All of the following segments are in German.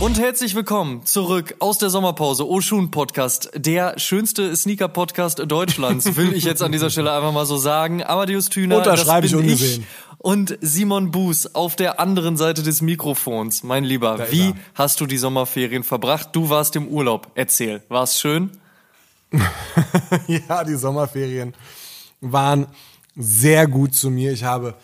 Und herzlich willkommen zurück aus der Sommerpause. Oshun Podcast, der schönste Sneaker Podcast Deutschlands, will ich jetzt an dieser Stelle einfach mal so sagen. Amadeus Thüner, Unterschreibe ich ungesehen. Ich und Simon Buß auf der anderen Seite des Mikrofons. Mein Lieber, Da wie hast du die Sommerferien verbracht? Du warst im Urlaub. Erzähl, war's schön? Ja, die Sommerferien waren sehr gut zu mir. Ich habe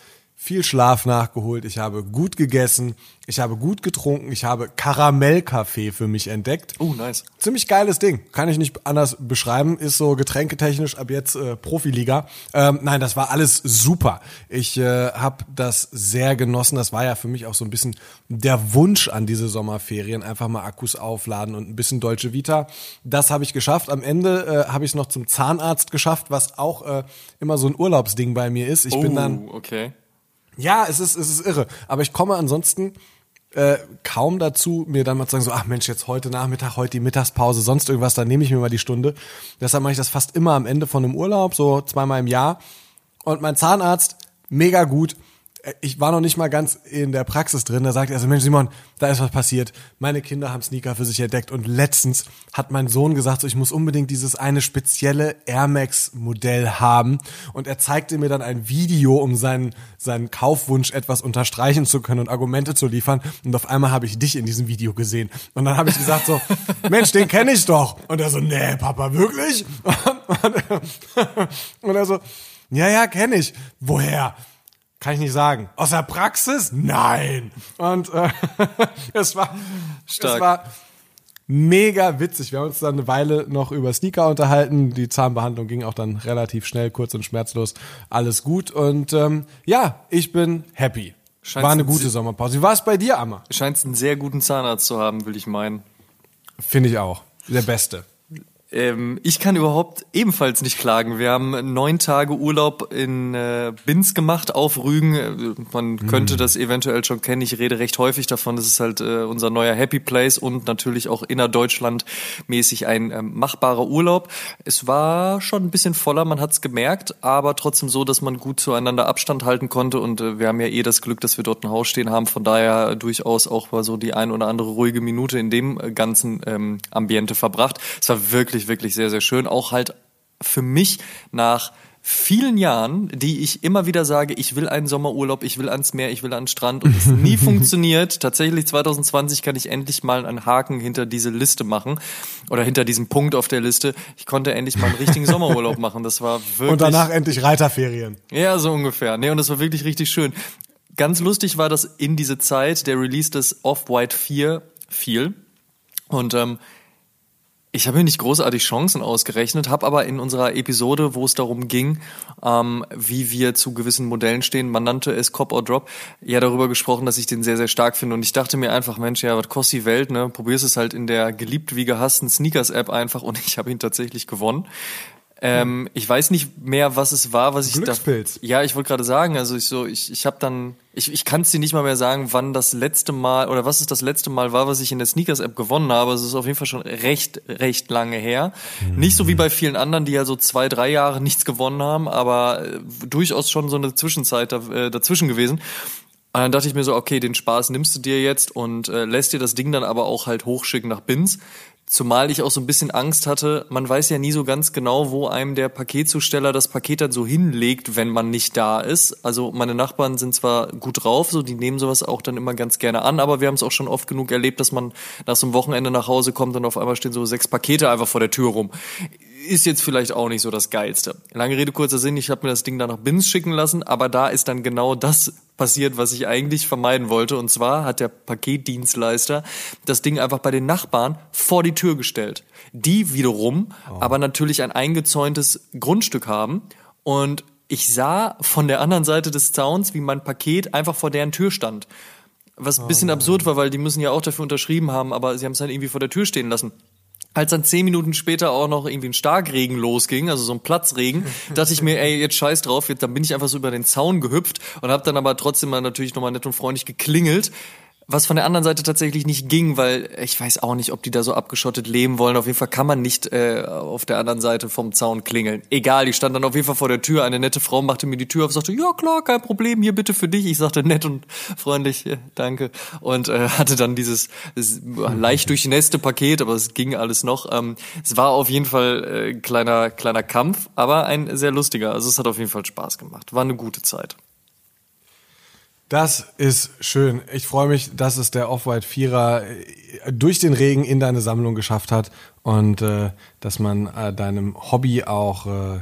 viel Schlaf nachgeholt, ich habe gut gegessen, ich habe gut getrunken, ich habe Karamellkaffee für mich entdeckt. Oh, nice. Ziemlich geiles Ding, kann ich nicht anders beschreiben. Ist so getränketechnisch ab jetzt äh, Profiliga. Ähm, nein, das war alles super. Ich äh, habe das sehr genossen. Das war ja für mich auch so ein bisschen der Wunsch an diese Sommerferien. Einfach mal Akkus aufladen und ein bisschen Deutsche Vita. Das habe ich geschafft. Am Ende äh, habe ich es noch zum Zahnarzt geschafft, was auch äh, immer so ein Urlaubsding bei mir ist. Ich oh, bin dann okay. Ja, es ist, es ist irre. Aber ich komme ansonsten äh, kaum dazu, mir dann mal zu sagen, so, ach Mensch, jetzt heute Nachmittag, heute die Mittagspause, sonst irgendwas, dann nehme ich mir mal die Stunde. Deshalb mache ich das fast immer am Ende von einem Urlaub, so zweimal im Jahr. Und mein Zahnarzt, mega gut. Ich war noch nicht mal ganz in der Praxis drin. Da sagt er so, Mensch Simon, da ist was passiert. Meine Kinder haben Sneaker für sich entdeckt und letztens hat mein Sohn gesagt, so, ich muss unbedingt dieses eine spezielle Air Max Modell haben. Und er zeigte mir dann ein Video, um seinen, seinen Kaufwunsch etwas unterstreichen zu können und Argumente zu liefern. Und auf einmal habe ich dich in diesem Video gesehen. Und dann habe ich gesagt so, Mensch, den kenne ich doch. Und er so, nee, Papa, wirklich? Und er so, ja, ja, kenne ich. Woher? Kann ich nicht sagen. Aus der Praxis? Nein. Und äh, es war, Stark. es war mega witzig. Wir haben uns dann eine Weile noch über Sneaker unterhalten. Die Zahnbehandlung ging auch dann relativ schnell, kurz und schmerzlos. Alles gut. Und ähm, ja, ich bin happy. Scheint's war eine ein gute Se- Sommerpause. Wie war es bei dir, Amma? Scheinst einen sehr guten Zahnarzt zu haben, will ich meinen. Finde ich auch. Der Beste. Ähm, ich kann überhaupt ebenfalls nicht klagen. Wir haben neun Tage Urlaub in äh, Binz gemacht auf Rügen. Äh, Man könnte das eventuell schon kennen. Ich rede recht häufig davon. Das ist halt äh, unser neuer Happy Place und natürlich auch innerdeutschland mäßig ein ähm, machbarer Urlaub. Es war schon ein bisschen voller, man hat's gemerkt, aber trotzdem so, dass man gut zueinander Abstand halten konnte. Und äh, wir haben ja eh das Glück, dass wir dort ein Haus stehen haben. Von daher durchaus auch mal so die ein oder andere ruhige Minute in dem äh, ganzen ähm, Ambiente verbracht. Es war wirklich, wirklich sehr, sehr schön. Auch halt für mich nach vielen Jahren, die ich immer wieder sage, ich will einen Sommerurlaub, ich will ans Meer, ich will an den Strand und es nie funktioniert. Tatsächlich 2020 kann ich endlich mal einen Haken hinter diese Liste machen oder hinter diesem Punkt auf der Liste. Ich konnte endlich mal einen richtigen Sommerurlaub machen. Das war wirklich Und danach endlich Reiterferien. ja, so ungefähr. Nee, und das war wirklich richtig schön. Ganz lustig war, dass in diese Zeit der Release des Off-White 4 fiel. Und ähm, ich habe mir nicht großartig Chancen ausgerechnet, habe aber in unserer Episode, wo es darum ging, ähm, wie wir zu gewissen Modellen stehen, man nannte es Cop or Drop, ja darüber gesprochen, dass ich den sehr, sehr stark finde. Und ich dachte mir einfach, Mensch, ja, was kostet die Welt, ne? Probier's es halt in der geliebt wie gehassten Sneakers-App einfach und ich habe ihn tatsächlich gewonnen. Ähm, ich weiß nicht mehr, was es war, was ich Glückspilz. da. Ja, ich wollte gerade sagen, also ich so, ich, ich habe dann, ich, ich kann es dir nicht mal mehr sagen, wann das letzte Mal oder was es das letzte Mal war, was ich in der Sneakers-App gewonnen habe. Es ist auf jeden Fall schon recht, recht lange her. Nicht so wie bei vielen anderen, die ja so zwei, drei Jahre nichts gewonnen haben, aber äh, durchaus schon so eine Zwischenzeit da, äh, dazwischen gewesen. Und dann dachte ich mir so, okay, den Spaß nimmst du dir jetzt und äh, lässt dir das Ding dann aber auch halt hochschicken nach Bins. Zumal ich auch so ein bisschen Angst hatte, man weiß ja nie so ganz genau, wo einem der Paketzusteller das Paket dann so hinlegt, wenn man nicht da ist. Also meine Nachbarn sind zwar gut drauf, so die nehmen sowas auch dann immer ganz gerne an, aber wir haben es auch schon oft genug erlebt, dass man nach so einem Wochenende nach Hause kommt und auf einmal stehen so sechs Pakete einfach vor der Tür rum. Ist jetzt vielleicht auch nicht so das Geilste. Lange Rede, kurzer Sinn, ich habe mir das Ding dann nach Bins schicken lassen, aber da ist dann genau das passiert, was ich eigentlich vermeiden wollte. Und zwar hat der Paketdienstleister das Ding einfach bei den Nachbarn vor die Tür gestellt. Die wiederum aber natürlich ein eingezäuntes Grundstück haben. Und ich sah von der anderen Seite des Zauns, wie mein Paket einfach vor deren Tür stand. Was ein bisschen absurd war, weil die müssen ja auch dafür unterschrieben haben, aber sie haben es dann irgendwie vor der Tür stehen lassen. Als dann zehn Minuten später auch noch irgendwie ein Starkregen losging, also so ein Platzregen, dachte ich mir, ey, jetzt scheiß drauf, jetzt, dann bin ich einfach so über den Zaun gehüpft und habe dann aber trotzdem mal natürlich nochmal nett und freundlich geklingelt was von der anderen Seite tatsächlich nicht ging, weil ich weiß auch nicht, ob die da so abgeschottet leben wollen. Auf jeden Fall kann man nicht äh, auf der anderen Seite vom Zaun klingeln. Egal, die stand dann auf jeden Fall vor der Tür. Eine nette Frau machte mir die Tür auf, sagte, ja klar, kein Problem, hier bitte für dich. Ich sagte nett und freundlich, danke. Und äh, hatte dann dieses, dieses leicht durchnässte Paket, aber es ging alles noch. Ähm, es war auf jeden Fall äh, kleiner kleiner Kampf, aber ein sehr lustiger. Also es hat auf jeden Fall Spaß gemacht. War eine gute Zeit. Das ist schön. Ich freue mich, dass es der Off-White Vierer äh, durch den Regen in deine Sammlung geschafft hat und äh, dass man äh, deinem Hobby auch äh,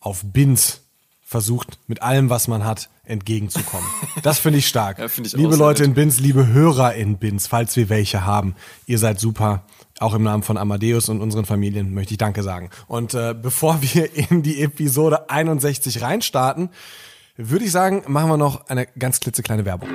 auf Bins versucht, mit allem, was man hat, entgegenzukommen. Das finde ich stark. Ja, find ich liebe Leute nett. in Bins, liebe Hörer in Bins, falls wir welche haben, ihr seid super. Auch im Namen von Amadeus und unseren Familien möchte ich Danke sagen. Und äh, bevor wir in die Episode 61 reinstarten, würde ich sagen, machen wir noch eine ganz klitzekleine Werbung.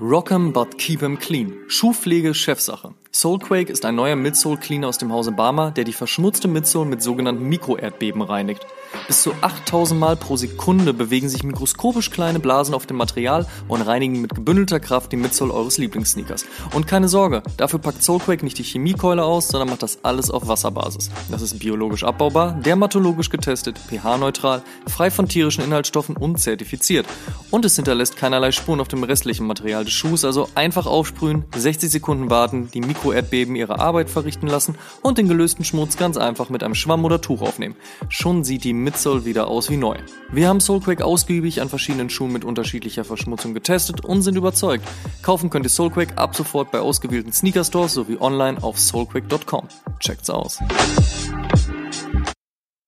Rock'em but keep 'em clean. Schuhpflege Chefsache. Soulquake ist ein neuer Midsole Cleaner aus dem Hause Barmer, der die verschmutzte Midsole mit sogenannten Mikroerdbeben reinigt. Bis zu 8000 Mal pro Sekunde bewegen sich mikroskopisch kleine Blasen auf dem Material und reinigen mit gebündelter Kraft die Midsole eures Lieblingssneakers. Und keine Sorge, dafür packt Soulquake nicht die Chemiekeule aus, sondern macht das alles auf Wasserbasis. Das ist biologisch abbaubar, dermatologisch getestet, pH-neutral, frei von tierischen Inhaltsstoffen und zertifiziert. Und es hinterlässt keinerlei Spuren auf dem restlichen Material des Schuhs, also einfach aufsprühen, 60 Sekunden warten, die Mikroerdbeben ihre Arbeit verrichten lassen und den gelösten Schmutz ganz einfach mit einem Schwamm oder Tuch aufnehmen. Schon sieht die Midsole wieder aus wie neu. Wir haben Soulquake ausgiebig an verschiedenen Schuhen mit unterschiedlicher Verschmutzung getestet und sind überzeugt. Kaufen könnt ihr Soulquake ab sofort bei ausgewählten Sneaker-Stores sowie online auf soulquake.com. Checkt's aus.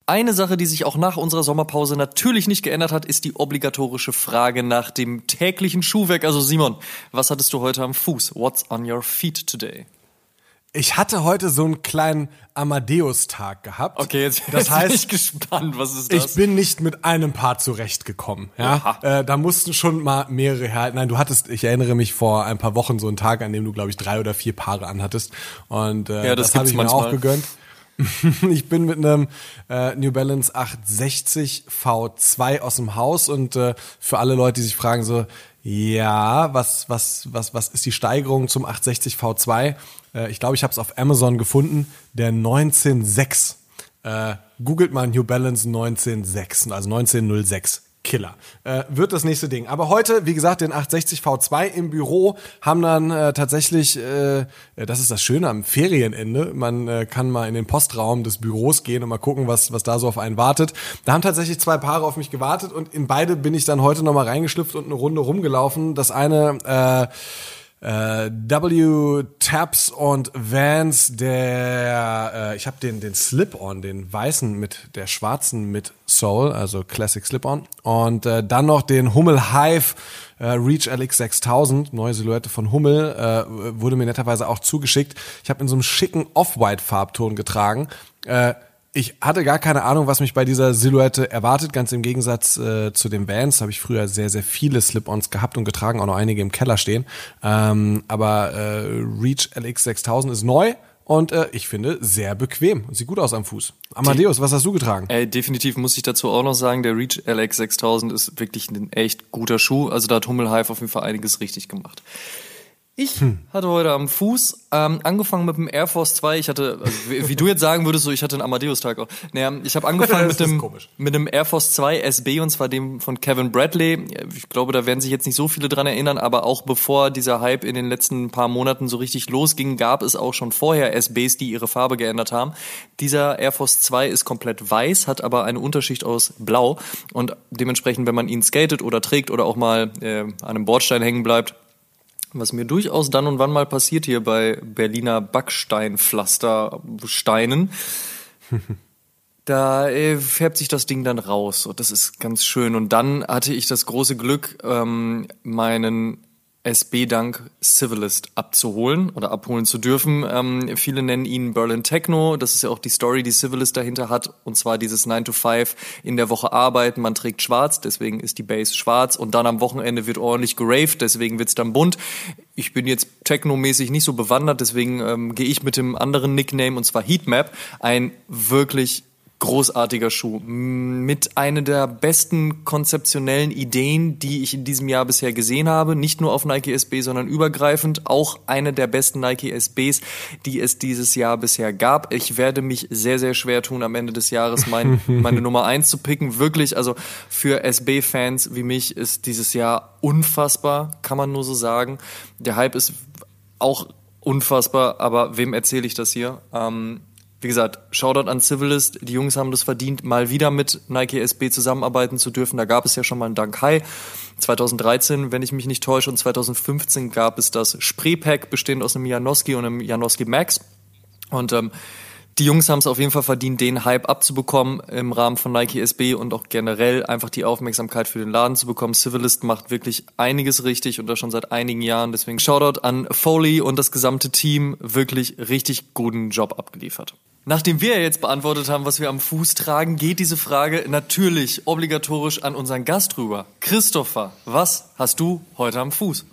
Eine Sache, die sich auch nach unserer Sommerpause natürlich nicht geändert hat, ist die obligatorische Frage nach dem täglichen Schuhwerk. Also Simon, was hattest du heute am Fuß? What's on your feet today? Ich hatte heute so einen kleinen Amadeus-Tag gehabt. Okay, jetzt, das jetzt bin heißt, ich gespannt. Was ist das? Ich bin nicht mit einem Paar zurechtgekommen. Ja, äh, da mussten schon mal mehrere her. Nein, du hattest, ich erinnere mich vor ein paar Wochen so einen Tag, an dem du glaube ich drei oder vier Paare anhattest und äh, Ja, das das, habe ich mir manchmal. auch gegönnt. ich bin mit einem äh, New Balance 860 V2 aus dem Haus und äh, für alle Leute, die sich fragen so, ja, was was was was ist die Steigerung zum 860 V2? Äh, ich glaube, ich habe es auf Amazon gefunden, der 196 äh, googelt mal New Balance 1906, also 1906. Killer. Äh, wird das nächste Ding. Aber heute, wie gesagt, den 860 V2 im Büro haben dann äh, tatsächlich, äh, das ist das Schöne am Ferienende, man äh, kann mal in den Postraum des Büros gehen und mal gucken, was, was da so auf einen wartet. Da haben tatsächlich zwei Paare auf mich gewartet und in beide bin ich dann heute nochmal reingeschlüpft und eine Runde rumgelaufen. Das eine, äh, äh, W Taps und Vans, der äh, ich habe den den Slip-on, den weißen mit der schwarzen mit Soul, also Classic Slip-on und äh, dann noch den Hummel Hive äh, Reach LX 6000, neue Silhouette von Hummel, äh, wurde mir netterweise auch zugeschickt. Ich habe in so einem schicken Off-White Farbton getragen. Äh, ich hatte gar keine Ahnung, was mich bei dieser Silhouette erwartet. Ganz im Gegensatz äh, zu den Vans habe ich früher sehr, sehr viele Slip-Ons gehabt und getragen, auch noch einige im Keller stehen. Ähm, aber äh, Reach LX 6000 ist neu und äh, ich finde sehr bequem. Sieht gut aus am Fuß. Amadeus, was hast du getragen? Ey, definitiv muss ich dazu auch noch sagen, der Reach LX 6000 ist wirklich ein echt guter Schuh. Also da hat Hummel Hive auf jeden Fall einiges richtig gemacht. Ich hatte heute am Fuß ähm, angefangen mit dem Air Force 2. Ich hatte, also wie, wie du jetzt sagen würdest, so ich hatte einen Amadeus-Tag auch. Naja, ich habe angefangen mit dem komisch. mit dem Air Force 2 SB und zwar dem von Kevin Bradley. Ich glaube, da werden sich jetzt nicht so viele dran erinnern, aber auch bevor dieser Hype in den letzten paar Monaten so richtig losging, gab es auch schon vorher SBs, die ihre Farbe geändert haben. Dieser Air Force 2 ist komplett weiß, hat aber eine Unterschicht aus blau und dementsprechend, wenn man ihn skatet oder trägt oder auch mal äh, an einem Bordstein hängen bleibt, was mir durchaus dann und wann mal passiert hier bei Berliner Backsteinpflastersteinen, da äh, färbt sich das Ding dann raus und das ist ganz schön. Und dann hatte ich das große Glück, ähm, meinen SB Dank Civilist abzuholen oder abholen zu dürfen. Ähm, viele nennen ihn Berlin Techno. Das ist ja auch die Story, die Civilist dahinter hat. Und zwar dieses 9 to 5 in der Woche arbeiten. Man trägt schwarz, deswegen ist die Base schwarz. Und dann am Wochenende wird ordentlich geraved, deswegen wird's dann bunt. Ich bin jetzt technomäßig nicht so bewandert, deswegen ähm, gehe ich mit dem anderen Nickname und zwar Heatmap. Ein wirklich großartiger Schuh. Mit einer der besten konzeptionellen Ideen, die ich in diesem Jahr bisher gesehen habe. Nicht nur auf Nike SB, sondern übergreifend. Auch eine der besten Nike SBs, die es dieses Jahr bisher gab. Ich werde mich sehr, sehr schwer tun, am Ende des Jahres mein, meine Nummer eins zu picken. Wirklich, also für SB-Fans wie mich ist dieses Jahr unfassbar, kann man nur so sagen. Der Hype ist auch unfassbar, aber wem erzähle ich das hier? Ähm, wie gesagt, Shoutout an Civilist. Die Jungs haben das verdient, mal wieder mit Nike SB zusammenarbeiten zu dürfen. Da gab es ja schon mal einen Dank High. 2013, wenn ich mich nicht täusche, und 2015 gab es das Spraypack, bestehend aus einem Janowski und einem Janowski Max. Und ähm, die Jungs haben es auf jeden Fall verdient, den Hype abzubekommen im Rahmen von Nike SB und auch generell einfach die Aufmerksamkeit für den Laden zu bekommen. Civilist macht wirklich einiges richtig und das schon seit einigen Jahren. Deswegen Shoutout an Foley und das gesamte Team. Wirklich richtig guten Job abgeliefert. Nachdem wir jetzt beantwortet haben, was wir am Fuß tragen, geht diese Frage natürlich obligatorisch an unseren Gast rüber. Christopher, was hast du heute am Fuß?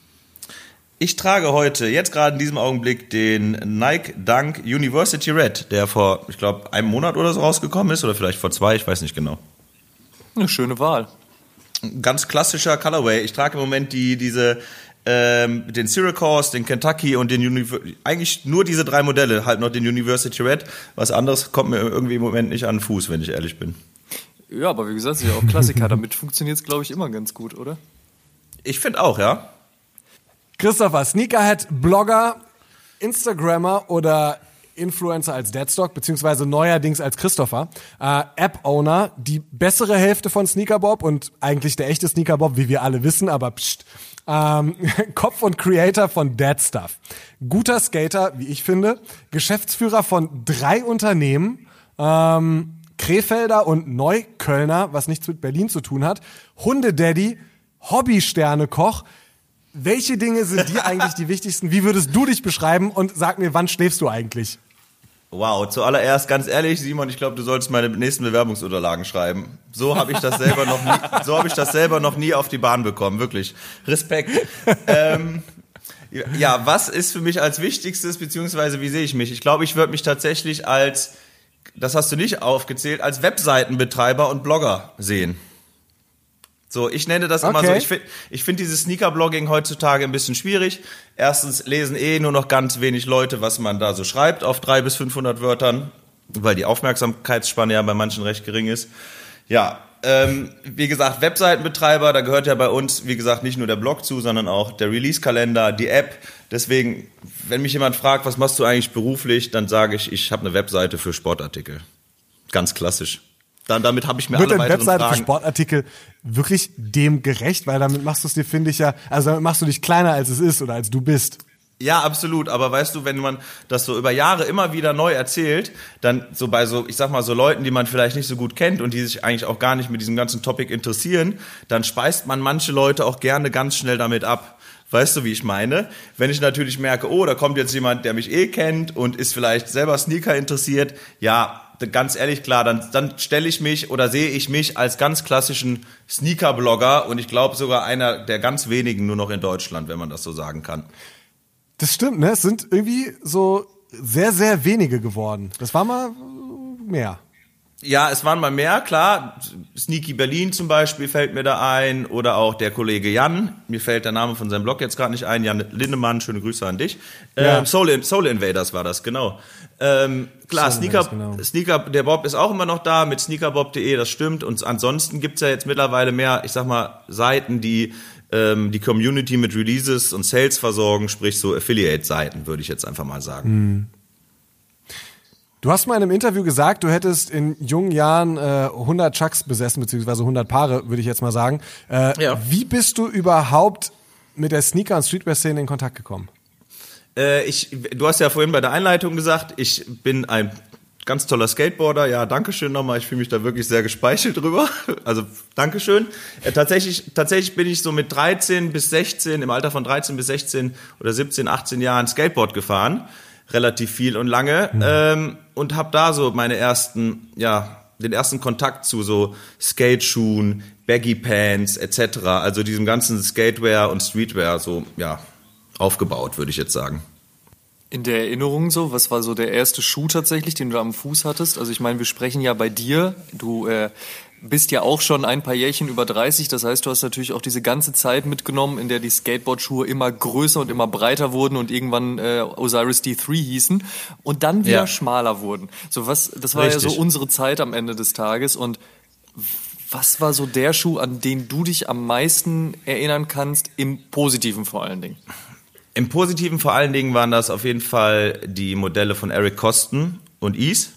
Ich trage heute, jetzt gerade in diesem Augenblick, den Nike Dunk University Red, der vor, ich glaube, einem Monat oder so rausgekommen ist, oder vielleicht vor zwei, ich weiß nicht genau. Eine schöne Wahl. Ganz klassischer Colorway. Ich trage im Moment die, diese ähm, den Syracuse, den Kentucky und den Univ eigentlich nur diese drei Modelle, halt noch den University Red. Was anderes kommt mir irgendwie im Moment nicht an den Fuß, wenn ich ehrlich bin. Ja, aber wie gesagt, ist ja auch Klassiker. Damit funktioniert es, glaube ich, immer ganz gut, oder? Ich finde auch, ja. Christopher, Sneakerhead, Blogger, Instagrammer oder Influencer als Deadstock, beziehungsweise neuerdings als Christopher, äh, App-Owner, die bessere Hälfte von Sneakerbob und eigentlich der echte Sneakerbob, wie wir alle wissen, aber pst, ähm, Kopf und Creator von Dead Stuff. Guter Skater, wie ich finde. Geschäftsführer von drei Unternehmen. Ähm, Krefelder und Neuköllner, was nichts mit Berlin zu tun hat. Hundedaddy, Hobby-Sterne-Koch. Welche Dinge sind dir eigentlich die wichtigsten? Wie würdest du dich beschreiben? Und sag mir, wann schläfst du eigentlich? Wow, zuallererst ganz ehrlich, Simon, ich glaube, du solltest meine nächsten Bewerbungsunterlagen schreiben. So habe ich das selber noch nie, so habe ich das selber noch nie auf die Bahn bekommen, wirklich. Respekt. ähm, ja, was ist für mich als wichtigstes, beziehungsweise wie sehe ich mich? Ich glaube, ich würde mich tatsächlich als, das hast du nicht aufgezählt, als Webseitenbetreiber und Blogger sehen. So, ich nenne das okay. immer so, ich finde ich find dieses Sneaker-Blogging heutzutage ein bisschen schwierig. Erstens lesen eh nur noch ganz wenig Leute, was man da so schreibt, auf drei bis 500 Wörtern, weil die Aufmerksamkeitsspanne ja bei manchen recht gering ist. Ja, ähm, wie gesagt, Webseitenbetreiber, da gehört ja bei uns, wie gesagt, nicht nur der Blog zu, sondern auch der Release-Kalender, die App. Deswegen, wenn mich jemand fragt, was machst du eigentlich beruflich, dann sage ich, ich habe eine Webseite für Sportartikel. Ganz klassisch. Dann, damit habe ich mir Wird alle weiteren Webseite Fragen. für Sportartikel wirklich dem gerecht? Weil damit machst du es dir, finde ich ja, also damit machst du dich kleiner als es ist oder als du bist. Ja, absolut. Aber weißt du, wenn man das so über Jahre immer wieder neu erzählt, dann so bei so, ich sag mal, so Leuten, die man vielleicht nicht so gut kennt und die sich eigentlich auch gar nicht mit diesem ganzen Topic interessieren, dann speist man manche Leute auch gerne ganz schnell damit ab. Weißt du, wie ich meine? Wenn ich natürlich merke, oh, da kommt jetzt jemand, der mich eh kennt und ist vielleicht selber Sneaker interessiert, ja, ganz ehrlich klar, dann, dann stelle ich mich oder sehe ich mich als ganz klassischen Sneaker-Blogger und ich glaube sogar einer der ganz wenigen nur noch in Deutschland, wenn man das so sagen kann. Das stimmt, ne? Es sind irgendwie so sehr, sehr wenige geworden. Das war mal mehr. Ja, es waren mal mehr, klar. Sneaky Berlin zum Beispiel fällt mir da ein oder auch der Kollege Jan. Mir fällt der Name von seinem Blog jetzt gerade nicht ein. Jan Lindemann, schöne Grüße an dich. Ja. Ähm, Soul, Soul Invaders war das, genau. Ähm, klar, Soul Sneaker, genau. Sneaker, der Bob ist auch immer noch da mit sneakerbob.de, das stimmt. Und ansonsten gibt's ja jetzt mittlerweile mehr, ich sag mal, Seiten, die ähm, die Community mit Releases und Sales versorgen, sprich so Affiliate-Seiten, würde ich jetzt einfach mal sagen. Mhm. Du hast mal in einem Interview gesagt, du hättest in jungen Jahren äh, 100 Chucks besessen, beziehungsweise 100 Paare, würde ich jetzt mal sagen. Äh, ja. Wie bist du überhaupt mit der Sneaker- und Streetwear-Szene in Kontakt gekommen? Äh, ich, du hast ja vorhin bei der Einleitung gesagt, ich bin ein ganz toller Skateboarder. Ja, Dankeschön nochmal. Ich fühle mich da wirklich sehr gespeichelt drüber. Also Dankeschön. Äh, tatsächlich, tatsächlich bin ich so mit 13 bis 16, im Alter von 13 bis 16 oder 17, 18 Jahren Skateboard gefahren. Relativ viel und lange. Mhm. Ähm, und habe da so meine ersten, ja, den ersten Kontakt zu so Skateschuhen, Baggy Pants etc. Also diesem ganzen Skatewear und Streetwear so, ja, aufgebaut, würde ich jetzt sagen. In der Erinnerung so, was war so der erste Schuh tatsächlich, den du am Fuß hattest? Also ich meine, wir sprechen ja bei dir, du äh, bist ja auch schon ein paar Jährchen über 30, das heißt, du hast natürlich auch diese ganze Zeit mitgenommen, in der die Skateboard-Schuhe immer größer und immer breiter wurden und irgendwann äh, Osiris D3 hießen und dann wieder ja. schmaler wurden. So was, das war Richtig. ja so unsere Zeit am Ende des Tages und was war so der Schuh, an den du dich am meisten erinnern kannst, im Positiven vor allen Dingen? Im Positiven vor allen Dingen waren das auf jeden Fall die Modelle von Eric Kosten und Ease.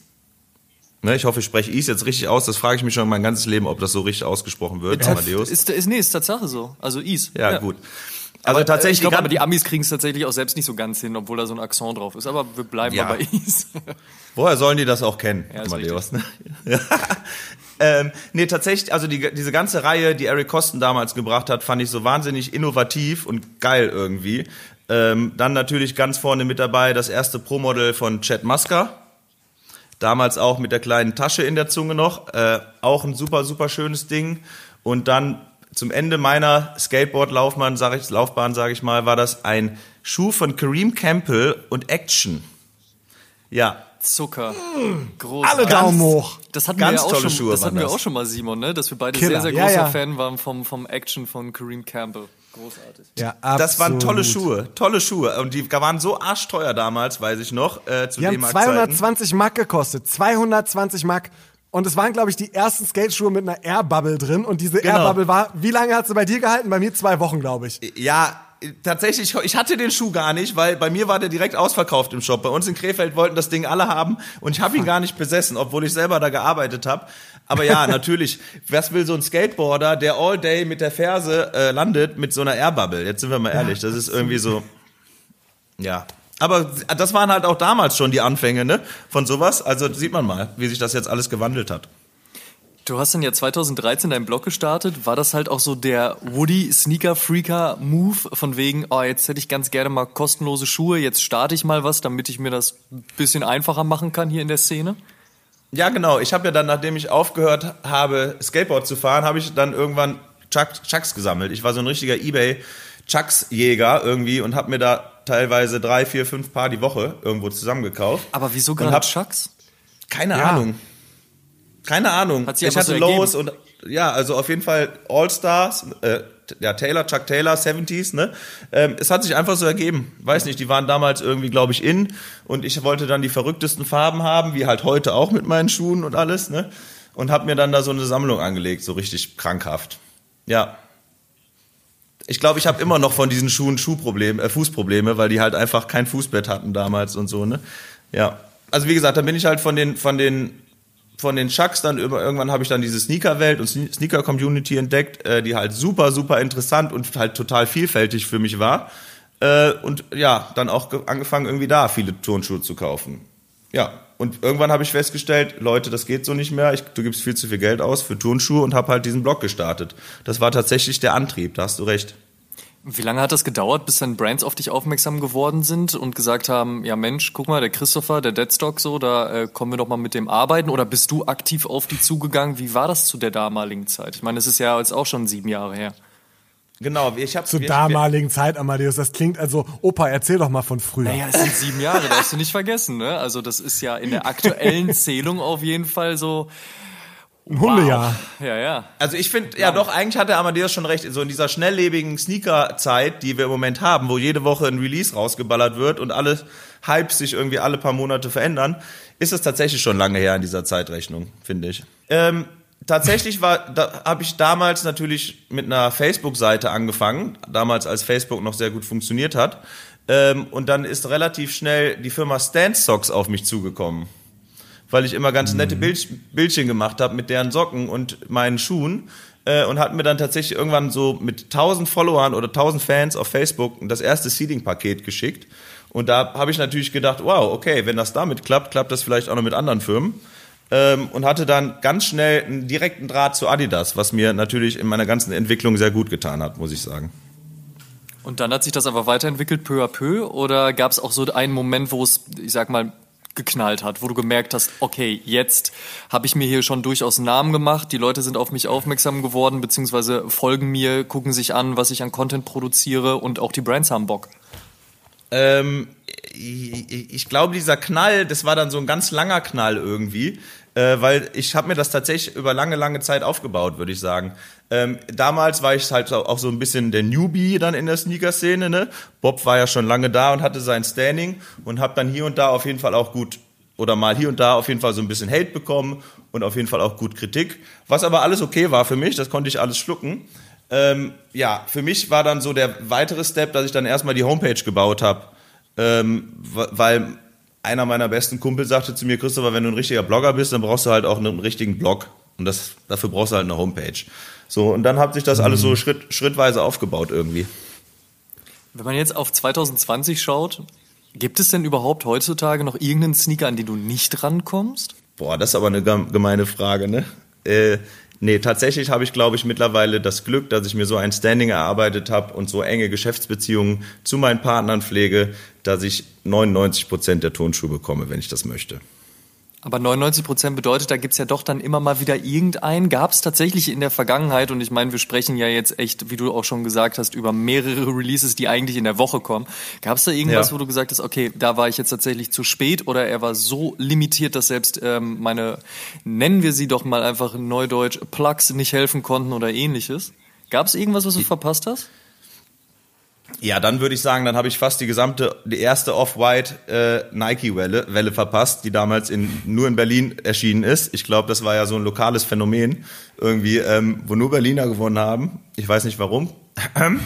Ne, ich hoffe, ich spreche Ease jetzt richtig aus. Das frage ich mich schon mein ganzes Leben, ob das so richtig ausgesprochen wird. Ja, Amadeus. Ist, ist, nee, ist Tatsache so. Also Ease. Ja, ja. gut. Also aber, tatsächlich. Ich glaube, aber die Amis kriegen es tatsächlich auch selbst nicht so ganz hin, obwohl da so ein Akzent drauf ist. Aber wir bleiben ja. mal bei Ease. Woher sollen die das auch kennen, ja, Amadeus? Ne? ähm, nee, tatsächlich, also die, diese ganze Reihe, die Eric Kosten damals gebracht hat, fand ich so wahnsinnig innovativ und geil irgendwie. Ähm, dann natürlich ganz vorne mit dabei das erste Pro-Model von Chad Musker. Damals auch mit der kleinen Tasche in der Zunge noch. Äh, auch ein super, super schönes Ding. Und dann zum Ende meiner Skateboard-Laufbahn, sage ich, Laufbahn, sage ich mal, war das ein Schuh von Kareem Campbell und Action. Ja, Zucker. Großartig. Alle Daumen hoch. Das hatten, Ganz wir, ja auch schon, Schuhe das hatten wir auch schon mal, Simon, ne? dass wir beide Killer. sehr, sehr großer ja, ja. Fan waren vom, vom Action von Kareem Campbell. Großartig. Ja, absolut. Das waren tolle Schuhe, tolle Schuhe. Und die waren so arschteuer damals, weiß ich noch. Äh, zu die haben 220 Mark gekostet. 220 Mark. Und es waren, glaube ich, die ersten Skateschuhe mit einer Airbubble drin. Und diese genau. Airbubble war, wie lange hat sie bei dir gehalten? Bei mir zwei Wochen, glaube ich. Ja, tatsächlich, ich hatte den Schuh gar nicht, weil bei mir war der direkt ausverkauft im Shop. Bei uns in Krefeld wollten das Ding alle haben und ich habe ihn gar nicht besessen, obwohl ich selber da gearbeitet habe. Aber ja, natürlich, was will so ein Skateboarder, der all day mit der Ferse äh, landet mit so einer Airbubble? Jetzt sind wir mal ehrlich, das ist irgendwie so, ja. Aber das waren halt auch damals schon die Anfänge ne, von sowas. Also sieht man mal, wie sich das jetzt alles gewandelt hat. Du hast dann ja 2013 deinen Blog gestartet. War das halt auch so der Woody Sneaker Freaker Move von wegen, oh, jetzt hätte ich ganz gerne mal kostenlose Schuhe, jetzt starte ich mal was, damit ich mir das ein bisschen einfacher machen kann hier in der Szene? Ja, genau. Ich habe ja dann, nachdem ich aufgehört habe, Skateboard zu fahren, habe ich dann irgendwann Chuck, Chucks gesammelt. Ich war so ein richtiger eBay Chucks Jäger irgendwie und habe mir da teilweise drei, vier, fünf Paar die Woche irgendwo zusammengekauft. Aber wieso gerade Chucks? Keine ja. Ahnung. Keine Ahnung. Ich hatte so Lows und ja, also auf jeden Fall All-Stars, äh, ja, Taylor, Chuck Taylor, 70s, ne? Ähm, es hat sich einfach so ergeben. Weiß nicht, die waren damals irgendwie, glaube ich, in und ich wollte dann die verrücktesten Farben haben, wie halt heute auch mit meinen Schuhen und alles, ne? Und habe mir dann da so eine Sammlung angelegt, so richtig krankhaft. Ja. Ich glaube, ich habe immer noch von diesen Schuhen Schuhprobleme, äh, Fußprobleme, weil die halt einfach kein Fußbett hatten damals und so, ne? Ja. Also wie gesagt, da bin ich halt von den von den von den Chucks dann über, irgendwann habe ich dann diese Sneaker-Welt und Sneaker-Community entdeckt, äh, die halt super, super interessant und halt total vielfältig für mich war. Äh, und ja, dann auch angefangen, irgendwie da viele Turnschuhe zu kaufen. Ja, und irgendwann habe ich festgestellt, Leute, das geht so nicht mehr. Ich, du gibst viel zu viel Geld aus für Turnschuhe und habe halt diesen Blog gestartet. Das war tatsächlich der Antrieb, da hast du recht. Wie lange hat das gedauert, bis dann Brands auf dich aufmerksam geworden sind und gesagt haben, ja Mensch, guck mal, der Christopher, der Deadstock so, da äh, kommen wir doch mal mit dem arbeiten oder bist du aktiv auf die zugegangen? Wie war das zu der damaligen Zeit? Ich meine, es ist ja jetzt auch schon sieben Jahre her. Genau, ich habe zur damaligen Zeit, Amadeus. Das klingt also, Opa, erzähl doch mal von früher. Naja, es sind sieben Jahre, darfst du nicht vergessen. Ne? Also das ist ja in der aktuellen Zählung auf jeden Fall so ein Hundejahr. Wow. Ja, ja. Also ich finde, ja doch, eigentlich hat der Amadeus schon recht. So in dieser schnelllebigen Sneaker-Zeit, die wir im Moment haben, wo jede Woche ein Release rausgeballert wird und alle Hypes sich irgendwie alle paar Monate verändern, ist es tatsächlich schon lange her in dieser Zeitrechnung, finde ich. Ähm, tatsächlich war, da habe ich damals natürlich mit einer Facebook-Seite angefangen, damals als Facebook noch sehr gut funktioniert hat. Ähm, und dann ist relativ schnell die Firma Stance Socks auf mich zugekommen weil ich immer ganz nette mhm. Bild, Bildchen gemacht habe mit deren Socken und meinen Schuhen äh, und hat mir dann tatsächlich irgendwann so mit 1000 Followern oder 1000 Fans auf Facebook das erste Seeding-Paket geschickt Und da habe ich natürlich gedacht, wow, okay, wenn das damit klappt, klappt das vielleicht auch noch mit anderen Firmen. Ähm, und hatte dann ganz schnell einen direkten Draht zu Adidas, was mir natürlich in meiner ganzen Entwicklung sehr gut getan hat, muss ich sagen. Und dann hat sich das aber weiterentwickelt peu à peu oder gab es auch so einen Moment, wo es, ich sag mal, geknallt hat, wo du gemerkt hast, okay, jetzt habe ich mir hier schon durchaus Namen gemacht, die Leute sind auf mich aufmerksam geworden, beziehungsweise folgen mir, gucken sich an, was ich an Content produziere und auch die Brands haben Bock. Ähm, ich, ich glaube, dieser Knall, das war dann so ein ganz langer Knall irgendwie, äh, weil ich habe mir das tatsächlich über lange, lange Zeit aufgebaut, würde ich sagen. Ähm, damals war ich halt auch so ein bisschen der Newbie dann in der Sneaker-Szene. Ne? Bob war ja schon lange da und hatte sein Standing und habe dann hier und da auf jeden Fall auch gut oder mal hier und da auf jeden Fall so ein bisschen Hate bekommen und auf jeden Fall auch gut Kritik, was aber alles okay war für mich, das konnte ich alles schlucken. Ähm, ja, für mich war dann so der weitere Step, dass ich dann erstmal die Homepage gebaut habe, ähm, weil einer meiner besten Kumpel sagte zu mir, Christopher, wenn du ein richtiger Blogger bist, dann brauchst du halt auch einen richtigen Blog und das, dafür brauchst du halt eine Homepage. So, und dann hat sich das alles so Schritt, schrittweise aufgebaut irgendwie. Wenn man jetzt auf 2020 schaut, gibt es denn überhaupt heutzutage noch irgendeinen Sneaker, an den du nicht rankommst? Boah, das ist aber eine gemeine Frage, ne? Äh, nee, tatsächlich habe ich, glaube ich, mittlerweile das Glück, dass ich mir so ein Standing erarbeitet habe und so enge Geschäftsbeziehungen zu meinen Partnern pflege, dass ich 99 Prozent der Tonschuhe bekomme, wenn ich das möchte. Aber 99 Prozent bedeutet, da gibt's ja doch dann immer mal wieder irgendeinen. Gab es tatsächlich in der Vergangenheit, und ich meine, wir sprechen ja jetzt echt, wie du auch schon gesagt hast, über mehrere Releases, die eigentlich in der Woche kommen. Gab es da irgendwas, ja. wo du gesagt hast, okay, da war ich jetzt tatsächlich zu spät oder er war so limitiert, dass selbst ähm, meine, nennen wir sie doch mal einfach neudeutsch, Plugs nicht helfen konnten oder ähnliches? Gab es irgendwas, was du verpasst hast? Ja, dann würde ich sagen, dann habe ich fast die gesamte, die erste Off-White äh, Nike-Welle Welle verpasst, die damals in, nur in Berlin erschienen ist. Ich glaube, das war ja so ein lokales Phänomen, irgendwie, ähm, wo nur Berliner gewonnen haben. Ich weiß nicht warum.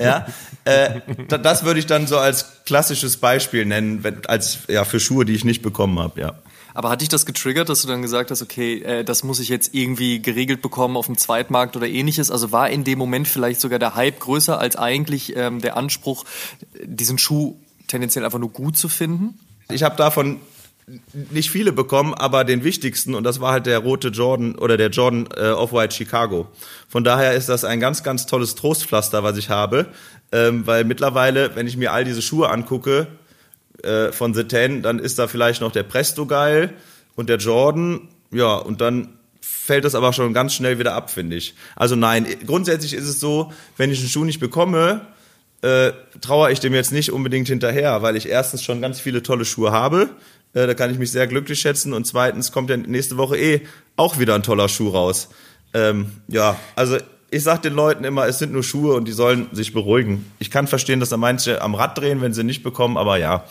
ja, äh, das würde ich dann so als klassisches Beispiel nennen, als ja für Schuhe, die ich nicht bekommen habe. Ja. Aber hat dich das getriggert, dass du dann gesagt hast, okay, äh, das muss ich jetzt irgendwie geregelt bekommen auf dem Zweitmarkt oder ähnliches? Also war in dem Moment vielleicht sogar der Hype größer als eigentlich ähm, der Anspruch, diesen Schuh tendenziell einfach nur gut zu finden? Ich habe davon nicht viele bekommen, aber den wichtigsten und das war halt der rote Jordan oder der Jordan äh, Off-White Chicago. Von daher ist das ein ganz, ganz tolles Trostpflaster, was ich habe, ähm, weil mittlerweile, wenn ich mir all diese Schuhe angucke, äh, von The Ten, dann ist da vielleicht noch der Presto geil und der Jordan, ja, und dann fällt das aber schon ganz schnell wieder ab, finde ich. Also nein, grundsätzlich ist es so, wenn ich einen Schuh nicht bekomme, äh, trauere ich dem jetzt nicht unbedingt hinterher, weil ich erstens schon ganz viele tolle Schuhe habe, äh, da kann ich mich sehr glücklich schätzen und zweitens kommt ja nächste Woche eh auch wieder ein toller Schuh raus. Ähm, ja, also ich sag den Leuten immer, es sind nur Schuhe und die sollen sich beruhigen. Ich kann verstehen, dass da manche am Rad drehen, wenn sie nicht bekommen, aber ja,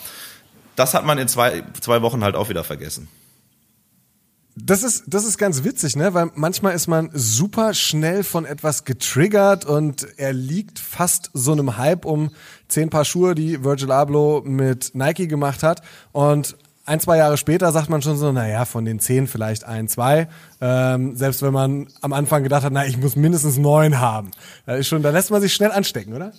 das hat man in zwei, zwei Wochen halt auch wieder vergessen. Das ist, das ist ganz witzig, ne? Weil manchmal ist man super schnell von etwas getriggert und er liegt fast so einem Hype um zehn Paar Schuhe, die Virgil Abloh mit Nike gemacht hat. Und ein, zwei Jahre später sagt man schon so, naja, von den zehn vielleicht ein, zwei. Ähm, selbst wenn man am Anfang gedacht hat, na, ich muss mindestens neun haben. Da ist schon, da lässt man sich schnell anstecken, oder?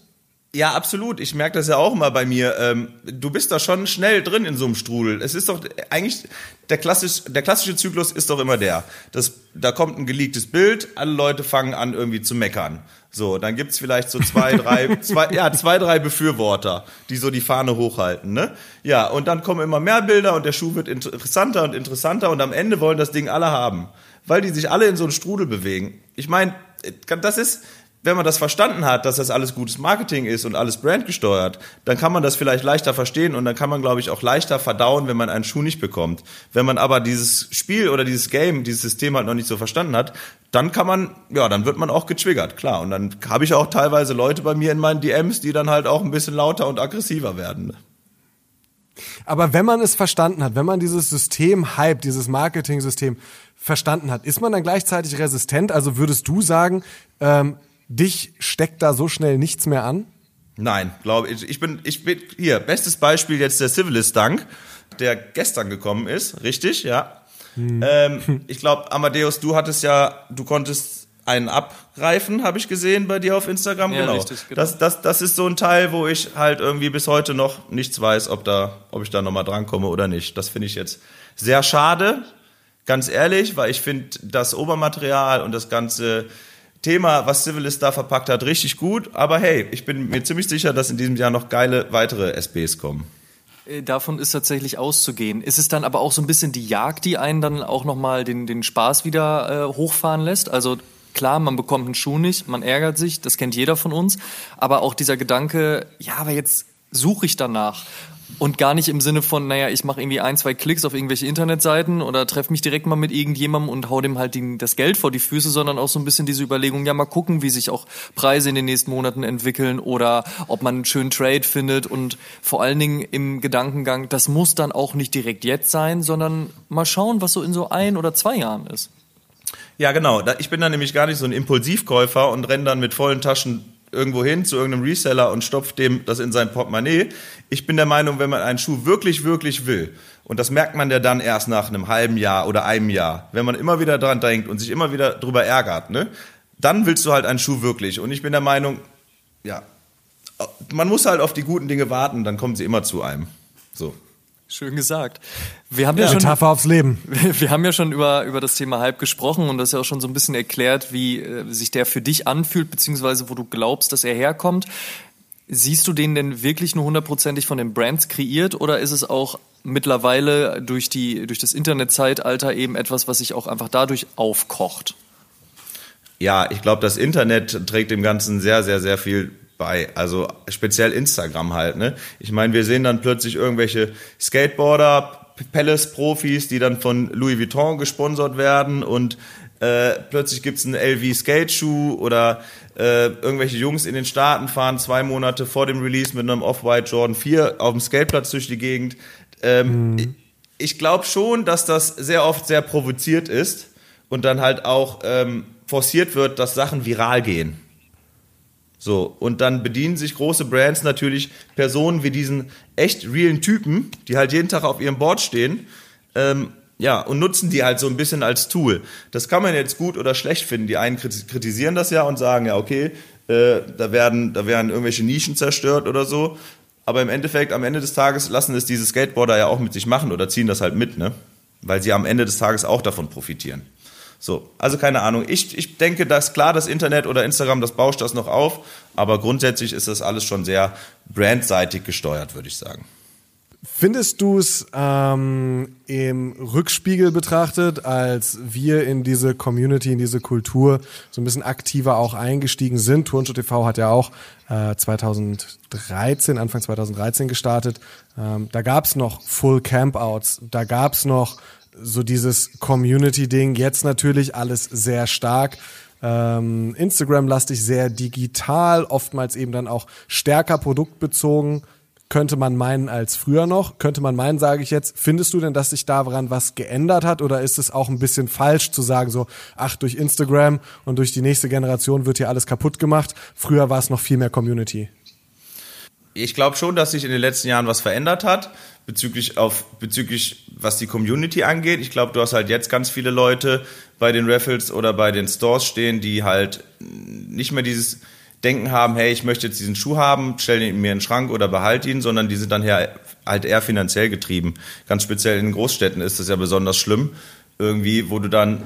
Ja, absolut. Ich merke das ja auch immer bei mir. Ähm, du bist da schon schnell drin in so einem Strudel. Es ist doch eigentlich der klassisch, der klassische Zyklus ist doch immer der. Das, da kommt ein geleaktes Bild, alle Leute fangen an irgendwie zu meckern. So, dann gibt's vielleicht so zwei, drei, zwei, ja, zwei, drei Befürworter, die so die Fahne hochhalten, ne? Ja, und dann kommen immer mehr Bilder und der Schuh wird interessanter und interessanter und am Ende wollen das Ding alle haben, weil die sich alle in so einen Strudel bewegen. Ich meine, das ist, wenn man das verstanden hat, dass das alles gutes Marketing ist und alles brandgesteuert, dann kann man das vielleicht leichter verstehen und dann kann man, glaube ich, auch leichter verdauen, wenn man einen Schuh nicht bekommt. Wenn man aber dieses Spiel oder dieses Game, dieses System halt noch nicht so verstanden hat, dann kann man, ja, dann wird man auch getriggert, klar. Und dann habe ich auch teilweise Leute bei mir in meinen DMs, die dann halt auch ein bisschen lauter und aggressiver werden. Aber wenn man es verstanden hat, wenn man dieses System Hype, dieses Marketing-System verstanden hat, ist man dann gleichzeitig resistent? Also würdest du sagen, ähm, Dich steckt da so schnell nichts mehr an? Nein, glaube ich. Ich bin, ich bin hier. Bestes Beispiel jetzt der Civilist Dank, der gestern gekommen ist, richtig? Ja. Hm. Ähm, ich glaube, Amadeus, du hattest ja, du konntest einen abgreifen, habe ich gesehen bei dir auf Instagram. Ja, genau. richtig, genau. Das, das, das ist so ein Teil, wo ich halt irgendwie bis heute noch nichts weiß, ob, da, ob ich da nochmal drankomme oder nicht. Das finde ich jetzt sehr schade, ganz ehrlich, weil ich finde das Obermaterial und das ganze Thema, was Civilis da verpackt hat, richtig gut. Aber hey, ich bin mir ziemlich sicher, dass in diesem Jahr noch geile weitere SBs kommen. Äh, Davon ist tatsächlich auszugehen. Ist es dann aber auch so ein bisschen die Jagd, die einen dann auch nochmal den, den Spaß wieder äh, hochfahren lässt? Also klar, man bekommt einen Schuh nicht, man ärgert sich, das kennt jeder von uns. Aber auch dieser Gedanke, ja, aber jetzt suche ich danach. Und gar nicht im Sinne von, naja, ich mache irgendwie ein, zwei Klicks auf irgendwelche Internetseiten oder treffe mich direkt mal mit irgendjemandem und hau dem halt die, das Geld vor die Füße, sondern auch so ein bisschen diese Überlegung, ja, mal gucken, wie sich auch Preise in den nächsten Monaten entwickeln oder ob man einen schönen Trade findet und vor allen Dingen im Gedankengang, das muss dann auch nicht direkt jetzt sein, sondern mal schauen, was so in so ein oder zwei Jahren ist. Ja, genau. Da- Ich bin dann nämlich gar nicht so ein Impulsivkäufer und renne dann mit vollen Taschen irgendwo hin zu irgendeinem Reseller und stopft dem das in sein Portemonnaie. Ich bin der Meinung, wenn man einen Schuh wirklich, wirklich will, und das merkt man ja dann erst nach einem halben Jahr oder einem Jahr, wenn man immer wieder dran denkt und sich immer wieder drüber ärgert, ne, dann willst du halt einen Schuh wirklich. Und ich bin der Meinung, ja, man muss halt auf die guten Dinge warten, dann kommen sie immer zu einem. So. Schön gesagt. Wir haben ja, schon Metapher aufs Leben. Wir haben ja schon über, über das Thema Hype gesprochen und das ja auch schon so ein bisschen erklärt, wie äh, sich der für dich anfühlt, beziehungsweise wo du glaubst, dass er herkommt. Siehst du den denn wirklich nur hundertprozentig von den Brands kreiert oder ist es auch mittlerweile durch, die, durch das Internetzeitalter eben etwas, was sich auch einfach dadurch aufkocht? Ja, ich glaube, das Internet trägt dem Ganzen sehr, sehr, sehr viel bei. Also speziell Instagram halt. Ne? Ich meine, wir sehen dann plötzlich irgendwelche Skateboarder, Palace-Profis, die dann von Louis Vuitton gesponsert werden und äh, plötzlich gibt's einen LV-Skate-Schuh oder äh, irgendwelche Jungs in den Staaten fahren zwei Monate vor dem Release mit einem Off-White Jordan 4 auf dem Skateplatz durch die Gegend. Ähm, ich- Ich glaube schon, dass das sehr oft sehr provoziert ist und dann halt auch ähm, forciert wird, dass Sachen viral gehen. So, und dann bedienen sich große Brands natürlich Personen wie diesen echt realen Typen, die halt jeden Tag auf ihrem Board stehen, ähm, ja, und nutzen die halt so ein bisschen als Tool. Das kann man jetzt gut oder schlecht finden. Die einen kriti- kritisieren das ja und sagen, ja, okay, äh, da, werden, da werden irgendwelche Nischen zerstört oder so. Aber im Endeffekt, am Ende des Tages lassen es diese Skateboarder ja auch mit sich machen oder ziehen das halt mit, ne? Weil sie am Ende des Tages auch davon profitieren. So, also keine Ahnung. Ich, ich denke, dass klar, das Internet oder Instagram, das bauscht das noch auf, aber grundsätzlich ist das alles schon sehr brandseitig gesteuert, würde ich sagen. Findest du es ähm, im Rückspiegel betrachtet, als wir in diese Community, in diese Kultur so ein bisschen aktiver auch eingestiegen sind? Turnschuh TV hat ja auch äh, 2013, Anfang 2013 gestartet. Ähm, da gab's noch Full Campouts, da gab's noch so dieses Community-Ding. Jetzt natürlich alles sehr stark ähm, Instagram-lastig, sehr digital, oftmals eben dann auch stärker produktbezogen könnte man meinen als früher noch. Könnte man meinen, sage ich jetzt. Findest du denn, dass sich daran was geändert hat oder ist es auch ein bisschen falsch zu sagen, so, ach, durch Instagram und durch die nächste Generation wird hier alles kaputt gemacht. Früher war es noch viel mehr Community. Ich glaube schon, dass sich in den letzten Jahren was verändert hat bezüglich auf bezüglich was die Community angeht. Ich glaube, du hast halt jetzt ganz viele Leute bei den Raffles oder bei den Stores stehen, die halt nicht mehr dieses Denken haben, hey, ich möchte jetzt diesen Schuh haben, stell ihn mir in den Schrank oder behalt ihn, sondern die sind dann halt eher finanziell getrieben. Ganz speziell in Großstädten ist das ja besonders schlimm, irgendwie, wo du dann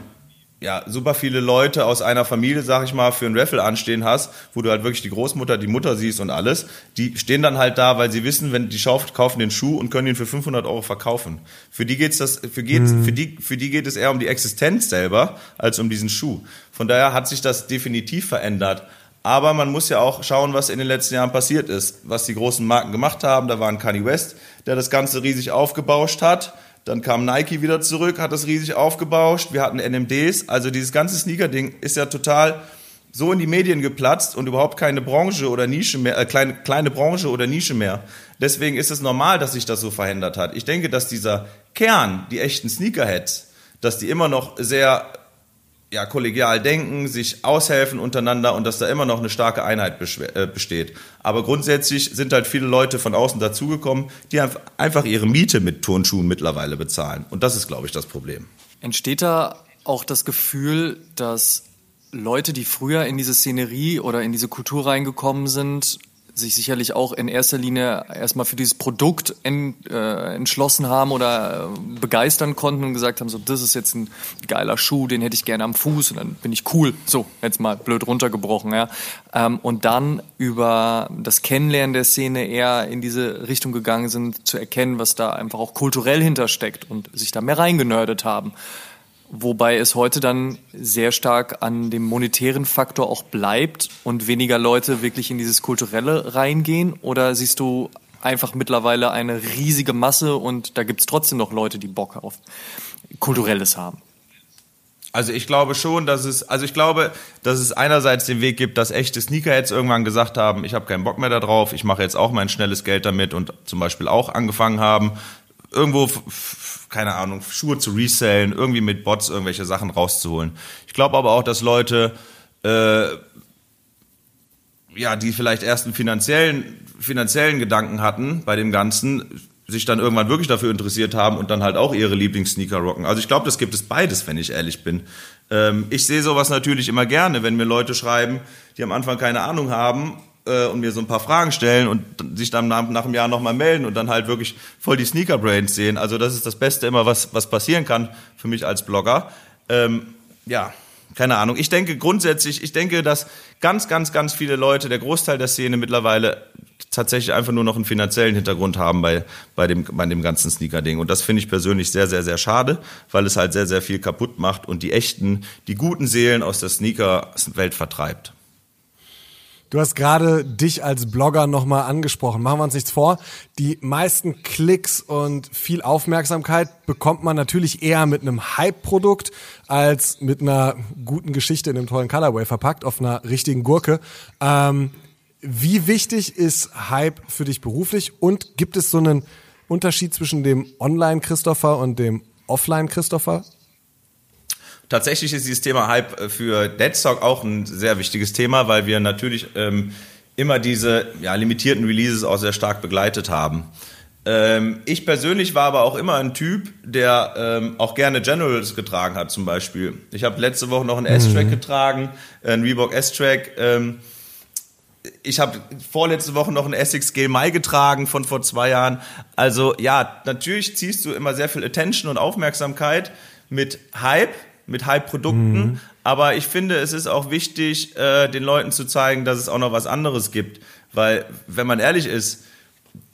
ja, super viele Leute aus einer Familie, sag ich mal, für einen Raffle anstehen hast, wo du halt wirklich die Großmutter, die Mutter siehst und alles, die stehen dann halt da, weil sie wissen, wenn die schauft, kaufen den Schuh und können ihn für 500 Euro verkaufen. Für die geht's das, für geht's, für die, für die geht es eher um die Existenz selber als um diesen Schuh. Von daher hat sich das definitiv verändert. Aber man muss ja auch schauen, was in den letzten Jahren passiert ist, was die großen Marken gemacht haben. Da war ein Kanye West, der das Ganze riesig aufgebauscht hat. Dann kam Nike wieder zurück, hat das riesig aufgebauscht. Wir hatten NMDs. Also dieses ganze Sneaker-Ding ist ja total so in die Medien geplatzt und überhaupt keine Branche oder Nische mehr, äh, kleine, kleine Branche oder Nische mehr. Deswegen ist es normal, dass sich das so verändert hat. Ich denke, dass dieser Kern, die echten Sneakerheads, dass die immer noch sehr ja, kollegial denken, sich aushelfen untereinander und dass da immer noch eine starke Einheit äh, besteht. Aber grundsätzlich sind halt viele Leute von außen dazugekommen, die einf- einfach ihre Miete mit Turnschuhen mittlerweile bezahlen. Und das ist, glaube ich, das Problem. Entsteht da auch das Gefühl, dass Leute, die früher in diese Szenerie oder in diese Kultur reingekommen sind, sich sicherlich auch in erster Linie erstmal für dieses Produkt en, äh, entschlossen haben oder äh, begeistern konnten und gesagt haben, so das ist jetzt ein geiler Schuh, den hätte ich gerne am Fuß und dann bin ich cool. So, jetzt mal blöd runtergebrochen, ja. Ähm, und dann über das Kennenlernen der Szene eher in diese Richtung gegangen sind, zu erkennen, was da einfach auch kulturell hintersteckt und sich da mehr reingenördet haben. Wobei es heute dann sehr stark an dem monetären Faktor auch bleibt und weniger Leute wirklich in dieses Kulturelle reingehen? Oder siehst du einfach mittlerweile eine riesige Masse und da gibt es trotzdem noch Leute, die Bock auf Kulturelles haben? Also ich glaube schon, dass es, also ich glaube, dass es einerseits den Weg gibt, dass echte Sneakerheads irgendwann gesagt haben, ich habe keinen Bock mehr darauf, ich mache jetzt auch mein schnelles Geld damit und zum Beispiel auch angefangen haben, irgendwo keine Ahnung, Schuhe zu resellen, irgendwie mit Bots irgendwelche Sachen rauszuholen. Ich glaube aber auch, dass Leute, äh, ja, die vielleicht erst einen finanziellen, finanziellen Gedanken hatten bei dem Ganzen, sich dann irgendwann wirklich dafür interessiert haben und dann halt auch ihre Lieblingssneaker rocken. Also ich glaube, das gibt es beides, wenn ich ehrlich bin. Ähm, ich sehe sowas natürlich immer gerne, wenn mir Leute schreiben, die am Anfang keine Ahnung haben äh, und mir so ein paar Fragen stellen und sich dann nach, nach einem Jahr nochmal melden und dann halt wirklich voll die Sneaker-Brains sehen. Also das ist das Beste immer, was, was passieren kann für mich als Blogger. Ähm, ja, keine Ahnung. Ich denke grundsätzlich, ich denke, dass ganz, ganz, ganz viele Leute, der Großteil der Szene mittlerweile tatsächlich einfach nur noch einen finanziellen Hintergrund haben bei, bei, dem, bei dem ganzen Sneaker-Ding. Und das finde ich persönlich sehr, sehr, sehr schade, weil es halt sehr, sehr viel kaputt macht und die echten, die guten Seelen aus der Sneaker-Welt vertreibt. Du hast gerade dich als Blogger nochmal angesprochen. Machen wir uns nichts vor. Die meisten Klicks und viel Aufmerksamkeit bekommt man natürlich eher mit einem Hype-Produkt als mit einer guten Geschichte in einem tollen Colorway verpackt auf einer richtigen Gurke. Ähm, wie wichtig ist Hype für dich beruflich und gibt es so einen Unterschied zwischen dem Online-Christopher und dem Offline-Christopher? Tatsächlich ist dieses Thema Hype äh, für Deadstock auch ein sehr wichtiges Thema, weil wir natürlich ähm, immer diese ja, limitierten Releases auch sehr stark begleitet haben. Ähm, ich persönlich war aber auch immer ein Typ, der ähm, auch gerne Generals getragen hat zum Beispiel. Ich habe letzte Woche noch einen S-Track mhm. getragen, einen Reebok S-Track. Ähm, ich habe vorletzte Woche noch einen Essex Gel Mai getragen von vor zwei Jahren. Also ja, natürlich ziehst du immer sehr viel Attention und Aufmerksamkeit mit Hype, mit Hype-Produkten. Mhm. Aber ich finde, es ist auch wichtig, äh, den Leuten zu zeigen, dass es auch noch was anderes gibt. Weil, wenn man ehrlich ist,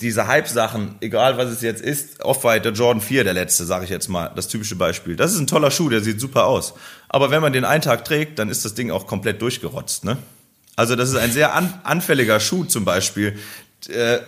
diese Hype-Sachen, egal was es jetzt ist, Off-White, der Jordan 4, der letzte, sage ich jetzt mal, das typische Beispiel. Das ist ein toller Schuh, der sieht super aus. Aber wenn man den einen Tag trägt, dann ist das Ding auch komplett durchgerotzt. Ne? Also das ist ein sehr an, anfälliger Schuh zum Beispiel, äh,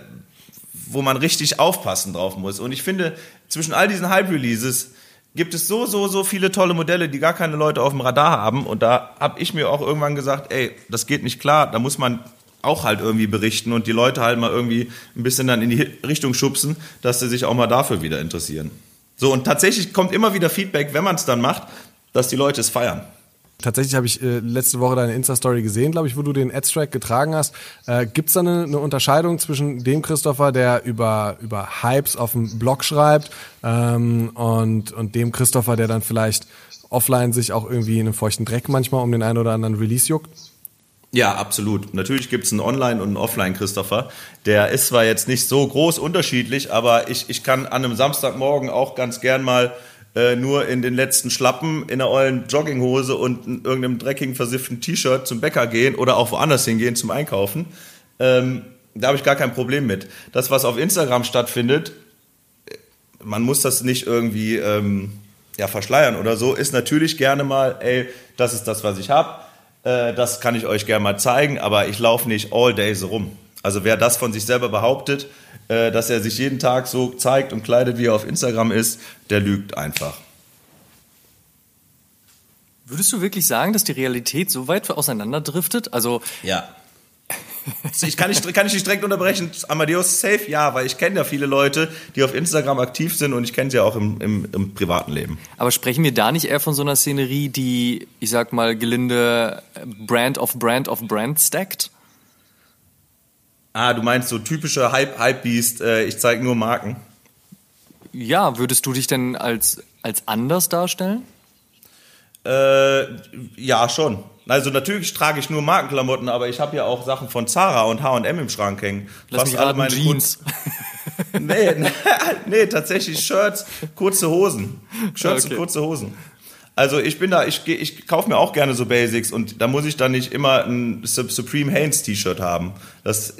wo man richtig aufpassen drauf muss. Und ich finde, zwischen all diesen Hype-Releases gibt es so, so, so viele tolle Modelle, die gar keine Leute auf dem Radar haben. Und da habe ich mir auch irgendwann gesagt, ey, das geht nicht klar, da muss man auch halt irgendwie berichten und die Leute halt mal irgendwie ein bisschen dann in die Richtung schubsen, dass sie sich auch mal dafür wieder interessieren. So, und tatsächlich kommt immer wieder Feedback, wenn man es dann macht, dass die Leute es feiern. Tatsächlich habe ich äh, letzte Woche deine Insta-Story gesehen, glaube ich, wo du den Adstrack getragen hast. Äh, Gibt es da eine, eine, Unterscheidung zwischen dem Christopher, der über, über Hypes auf dem Blog schreibt ähm, und, und dem Christopher, der dann vielleicht offline sich auch irgendwie in einem feuchten Dreck manchmal um den einen oder anderen Release juckt? Ja, absolut. Natürlich gibt es einen Online- und einen Offline-Christopher. Der ist zwar jetzt nicht so groß unterschiedlich, aber ich, ich kann an einem Samstagmorgen auch ganz gern mal äh, nur in den letzten Schlappen, in einer ollen Jogginghose und in irgendeinem dreckigen, versifften T-Shirt zum Bäcker gehen oder auch woanders hingehen zum Einkaufen. Ähm, da habe ich gar kein Problem mit. Das, was auf Instagram stattfindet, man muss das nicht irgendwie ähm, ja, verschleiern oder so, ist natürlich gerne mal, ey, das ist das, was ich habe. Äh, das kann ich euch gerne mal zeigen, aber ich laufe nicht all day so rum. Also wer das von sich selber behauptet, äh, dass er sich jeden Tag so zeigt und kleidet, wie er auf Instagram ist, der lügt einfach. Würdest du wirklich sagen, dass die Realität so weit auseinanderdriftet? Also ja. Ich kann nicht, kann ich nicht direkt unterbrechen. Amadeus safe, ja, weil ich kenne ja viele Leute, die auf Instagram aktiv sind und ich kenne sie ja auch im, im, im, privaten Leben. Aber sprechen wir da nicht eher von so einer Szenerie, die, ich sag mal, gelinde Brand of Brand of Brand stackt? Ah, du meinst so typische Hype-Hype-Beast, äh, ich zeige nur Marken. Ja, würdest du dich denn als, als anders darstellen? Äh, ja, schon. Also natürlich trage ich nur Markenklamotten, aber ich habe ja auch Sachen von Zara und H&M im Schrank hängen. Lass mich raten, Jeans. Kunden, nee, nee, nee, tatsächlich Shirts, kurze Hosen. Shirts Okay. und kurze Hosen. Also ich bin da, ich, ich kaufe mir auch gerne so Basics und da muss ich dann nicht immer ein Sup- Supreme Hanes T-Shirt haben. Das,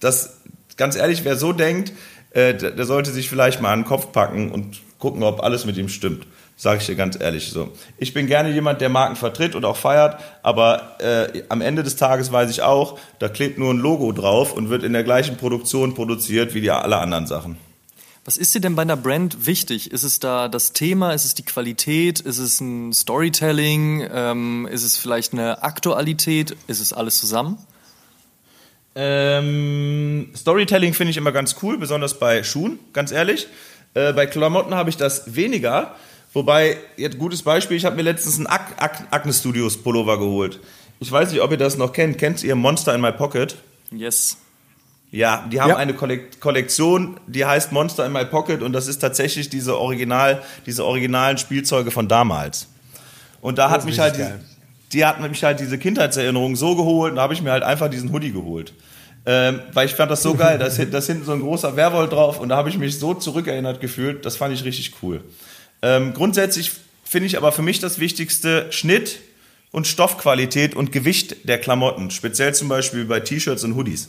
das, ganz ehrlich, wer so denkt, äh, der, der sollte sich vielleicht mal an den Kopf packen und gucken, ob alles mit ihm stimmt. Sage ich dir ganz ehrlich so. Ich bin gerne jemand, der Marken vertritt und auch feiert, aber äh, am Ende des Tages weiß ich auch, da klebt nur ein Logo drauf und wird in der gleichen Produktion produziert wie die alle anderen Sachen. Was ist dir denn bei einer Brand wichtig? Ist es da das Thema? Ist es die Qualität? Ist es ein Storytelling? Ähm, ist es vielleicht eine Aktualität? Ist es alles zusammen? Ähm, Storytelling finde ich immer ganz cool, besonders bei Schuhen, ganz ehrlich. Äh, bei Klamotten habe ich das weniger. Wobei, jetzt gutes Beispiel, ich habe mir letztens einen Ac Ac Acne Studios Pullover geholt. Ich weiß nicht, ob ihr das noch kennt. Kennt ihr Monster in My Pocket? Yes. Ja, die haben Ja. eine Kollek Kollektion, die heißt Monster in My Pocket und das ist tatsächlich diese Original, diese originalen Spielzeuge von damals. Und da hat ist mich halt, die, die hat mich halt diese Kindheitserinnerung so geholt und da habe ich mir halt einfach diesen Hoodie geholt. Ähm, weil ich fand das so geil, da ist, hin- da ist hinten so ein großer Werwolf drauf und da habe ich mich so zurückerinnert gefühlt, das fand ich richtig cool. Ähm, grundsätzlich finde ich aber für mich das Wichtigste Schnitt und Stoffqualität und Gewicht der Klamotten, speziell zum Beispiel bei T-Shirts und Hoodies.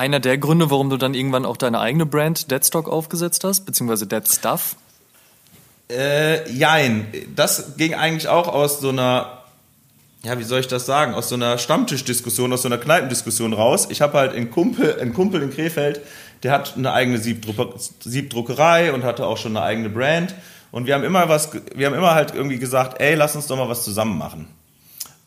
Einer der Gründe, warum du dann irgendwann auch deine eigene Brand Deadstock aufgesetzt hast, beziehungsweise Dead Stuff. Äh, jein. Das ging eigentlich auch aus so einer, ja, wie soll ich das sagen, aus so einer Stammtischdiskussion, aus so einer Kneipendiskussion raus. Ich habe halt einen Kumpel, einen Kumpel in Krefeld, der hat eine eigene Siebdruck Siebdruckerei und hatte auch schon eine eigene Brand. Und wir haben immer was, wir haben immer halt irgendwie gesagt, ey, lass uns doch mal was zusammen machen.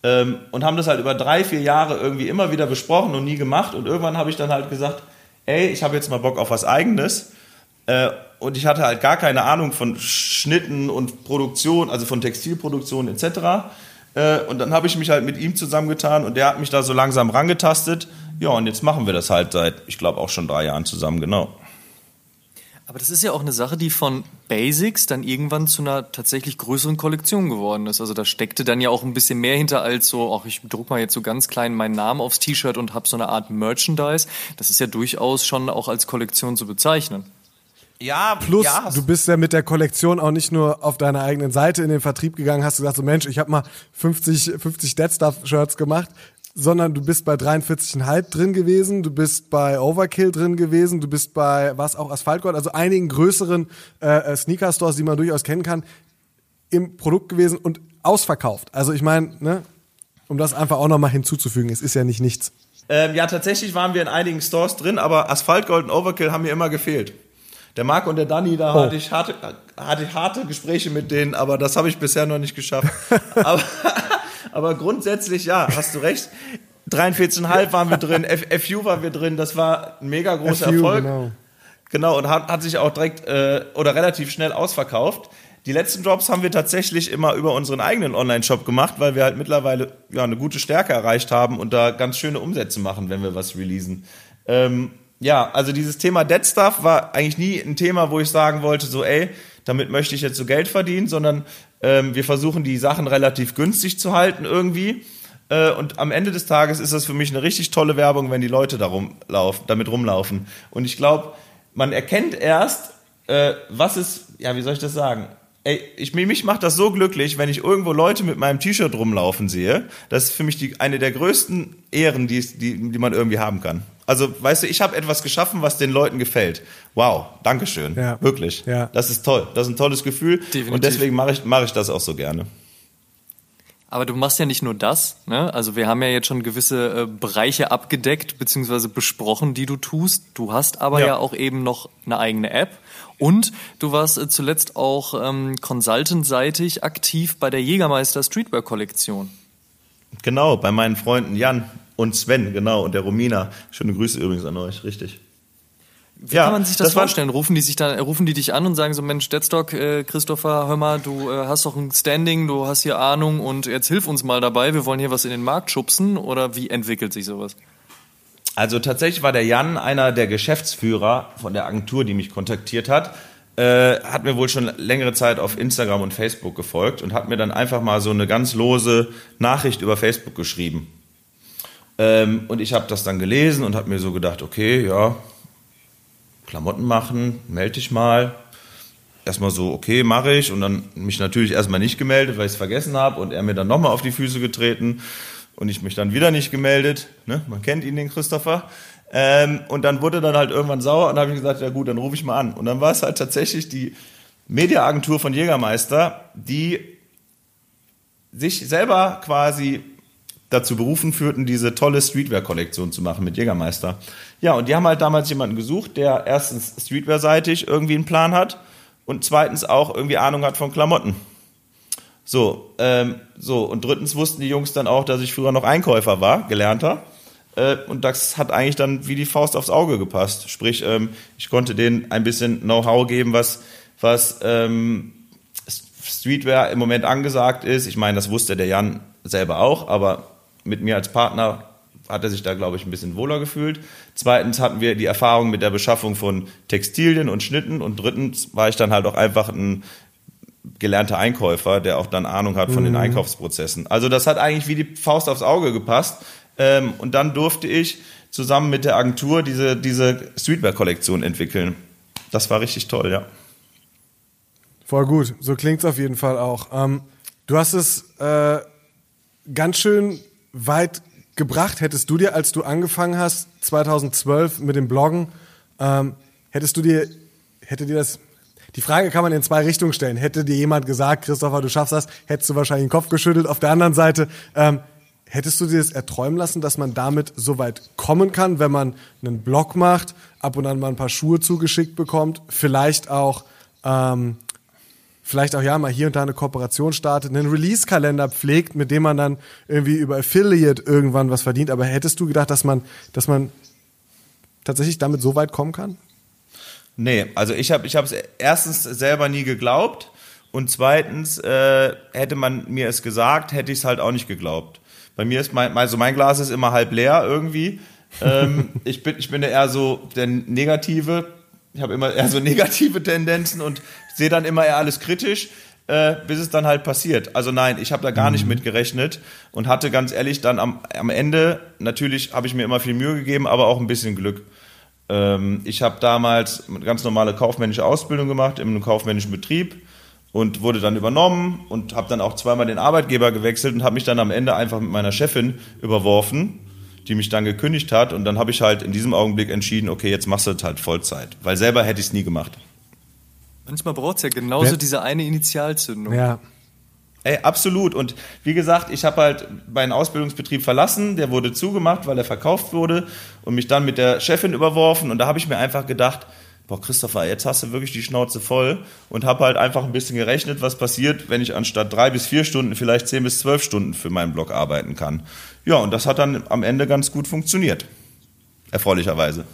Ähm, und haben das halt über drei, vier Jahre irgendwie immer wieder besprochen und nie gemacht. Und irgendwann habe ich dann halt gesagt, ey, ich habe jetzt mal Bock auf was Eigenes. Äh, und ich hatte halt gar keine Ahnung von Schnitten und Produktion, also von Textilproduktion etc. Äh, und dann habe ich mich halt mit ihm zusammengetan und der hat mich da so langsam rangetastet. Ja, und jetzt machen wir das halt seit, ich glaube, auch schon drei Jahren zusammen, genau. Aber das ist ja auch eine Sache, die von Basics dann irgendwann zu einer tatsächlich größeren Kollektion geworden ist. Also da steckte dann ja auch ein bisschen mehr hinter als so, ach, ich druck mal jetzt so ganz klein meinen Namen aufs T-Shirt und habe so eine Art Merchandise. Das ist ja durchaus schon auch als Kollektion zu bezeichnen. Ja, Plus, ja, du bist ja mit der Kollektion auch nicht nur auf deiner eigenen Seite in den Vertrieb gegangen, hast gesagt, so Mensch, ich habe mal 50, 50 Dead Stuff Shirts gemacht, sondern du bist bei 43,5 drin gewesen, du bist bei Overkill drin gewesen, du bist bei was auch Asphaltgold, also einigen größeren äh, Sneaker Stores, die man durchaus kennen kann, im Produkt gewesen und ausverkauft. Also ich meine, ne, um das einfach auch nochmal hinzuzufügen, es ist ja nicht nichts. Ähm, ja, tatsächlich waren wir in einigen Stores drin, aber Asphaltgold und Overkill haben mir immer gefehlt. Der Marc und der Danny, da hatte, ich harte, hatte ich harte Gespräche mit denen, aber das habe ich bisher noch nicht geschafft. aber, aber grundsätzlich, ja, hast du recht. 43,5 waren wir drin, FU waren wir drin, das war ein mega großer FU, Erfolg. genau. Genau, und hat, hat sich auch direkt äh, oder relativ schnell ausverkauft. Die letzten Drops haben wir tatsächlich immer über unseren eigenen Online-Shop gemacht, weil wir halt mittlerweile ja, eine gute Stärke erreicht haben und da ganz schöne Umsätze machen, wenn wir was releasen. Ähm, ja, also dieses Thema Dead Stuff war eigentlich nie ein Thema, wo ich sagen wollte, so ey, damit möchte ich jetzt so Geld verdienen, sondern ähm, wir versuchen die Sachen relativ günstig zu halten irgendwie. Äh, und am Ende des Tages ist das für mich eine richtig tolle Werbung, wenn die Leute darum laufen, damit rumlaufen. Und ich glaube, man erkennt erst, äh, was ist, ja, wie soll ich das sagen? Ey, ich, mich macht das so glücklich, wenn ich irgendwo Leute mit meinem T-Shirt rumlaufen sehe. Das ist für mich die, eine der größten Ehren, die, die, die man irgendwie haben kann. Also, weißt du, ich habe etwas geschaffen, was den Leuten gefällt. Wow, Dankeschön. Ja. Wirklich. Ja. Das ist toll. Das ist ein tolles Gefühl. Definitiv. Und deswegen mache ich, mache ich das auch so gerne. Aber du machst ja nicht nur das, ne? Also wir haben ja jetzt schon gewisse äh, Bereiche abgedeckt bzw. besprochen, die du tust. Du hast aber ja. Ja. auch eben noch eine eigene App und du warst äh, zuletzt auch ähm, consultant-seitig aktiv bei der Jägermeister Streetwear Kollektion. Genau, bei meinen Freunden Jan und Sven, genau, und der Romina. Schöne Grüße übrigens an euch, richtig. Wie Ja, kann man sich das, das vorstellen? Rufen die sich dann, rufen die dich an und sagen so, Mensch, Deadstock, äh, Christopher, hör mal, du äh, hast doch ein Standing, du hast hier Ahnung und jetzt hilf uns mal dabei, wir wollen hier was in den Markt schubsen oder wie entwickelt sich sowas? Also tatsächlich war der Jan einer der Geschäftsführer von der Agentur, die mich kontaktiert hat. äh, hat mir wohl schon längere Zeit auf Instagram und Facebook gefolgt und hat mir dann einfach mal so eine ganz lose Nachricht über Facebook geschrieben. Ähm, und ich habe das dann gelesen und habe mir so gedacht, okay, ja, Klamotten machen, melde dich mal. Erstmal so, okay, mache ich. Und dann mich natürlich erstmal nicht gemeldet, weil ich es vergessen habe. Und er mir dann nochmal auf die Füße getreten. Und ich mich dann wieder nicht gemeldet. Ne? Man kennt ihn, den Christopher. Ähm, und dann wurde dann halt irgendwann sauer und habe ich gesagt, ja gut, dann rufe ich mal an. Und dann war es halt tatsächlich die Mediaagentur von Jägermeister, die sich selber quasi dazu berufen führten, diese tolle Streetwear-Kollektion zu machen mit Jägermeister. Ja, und die haben halt damals jemanden gesucht, der erstens Streetwear-seitig irgendwie einen Plan hat und zweitens auch irgendwie Ahnung hat von Klamotten. So, ähm, so, und drittens wussten die Jungs dann auch, dass ich früher noch Einkäufer war, gelernter. Äh, und das hat eigentlich dann wie die Faust aufs Auge gepasst. Sprich, ähm, ich konnte denen ein bisschen Know-how geben, was, was ähm, Streetwear im Moment angesagt ist. Ich meine, das wusste der Jan selber auch, aber mit mir als Partner hat er sich da, glaube ich, ein bisschen wohler gefühlt. Zweitens hatten wir die Erfahrung mit der Beschaffung von Textilien und Schnitten. Und drittens war ich dann halt auch einfach ein gelernter Einkäufer, der auch dann Ahnung hat von mhm. den Einkaufsprozessen. Also das hat eigentlich wie die Faust aufs Auge gepasst. Ähm, und dann durfte ich zusammen mit der Agentur diese, diese Streetwear-Kollektion entwickeln. Das war richtig toll, ja. Voll gut, so klingt's auf jeden Fall auch. Ähm, du hast es äh, ganz schön weit gebracht. Hättest du dir, als du angefangen hast, 2012 mit dem Bloggen, ähm, hättest du dir, hätte dir das, die Frage kann man in zwei Richtungen stellen. Hätte dir jemand gesagt, Christopher, du schaffst das, hättest du wahrscheinlich den Kopf geschüttelt. Auf der anderen Seite, ähm, hättest du dir das erträumen lassen, dass man damit so weit kommen kann, wenn man einen Blog macht, ab und an mal ein paar Schuhe zugeschickt bekommt, vielleicht auch ähm, vielleicht auch ja mal hier und da eine Kooperation startet, einen Release-Kalender pflegt, mit dem man dann irgendwie über Affiliate irgendwann was verdient. Aber hättest du gedacht, dass man, dass man tatsächlich damit so weit kommen kann? Nee, also ich habe ich es erstens selber nie geglaubt und zweitens äh, hätte man mir es gesagt, hätte ich es halt auch nicht geglaubt. Bei mir ist mein, also mein Glas ist immer halb leer irgendwie. ähm, ich bin ich bin eher so der negative. Ich habe immer eher so negative Tendenzen und sehe dann immer eher alles kritisch, äh, bis es dann halt passiert. Also nein, ich habe da gar nicht mhm. mit gerechnet und hatte ganz ehrlich dann am, am Ende, natürlich habe ich mir immer viel Mühe gegeben, aber auch ein bisschen Glück. Ähm, ich habe damals eine ganz normale kaufmännische Ausbildung gemacht in einem kaufmännischen Betrieb und wurde dann übernommen und habe dann auch zweimal den Arbeitgeber gewechselt und habe mich dann am Ende einfach mit meiner Chefin überworfen, die mich dann gekündigt hat und dann habe ich halt in diesem Augenblick entschieden, okay, jetzt machst du das halt Vollzeit, weil selber hätte ich es nie gemacht. Manchmal braucht es ja genauso Wer? diese eine Initialzündung. Ja. Ey, absolut. Und wie gesagt, ich habe halt meinen Ausbildungsbetrieb verlassen, der wurde zugemacht, weil er verkauft wurde und mich dann mit der Chefin überworfen. Und da habe ich mir einfach gedacht, boah, Christopher, jetzt hast du wirklich die Schnauze voll und habe halt einfach ein bisschen gerechnet, was passiert, wenn ich anstatt drei bis vier Stunden vielleicht zehn bis zwölf Stunden für meinen Blog arbeiten kann. Ja, und das hat dann am Ende ganz gut funktioniert. Erfreulicherweise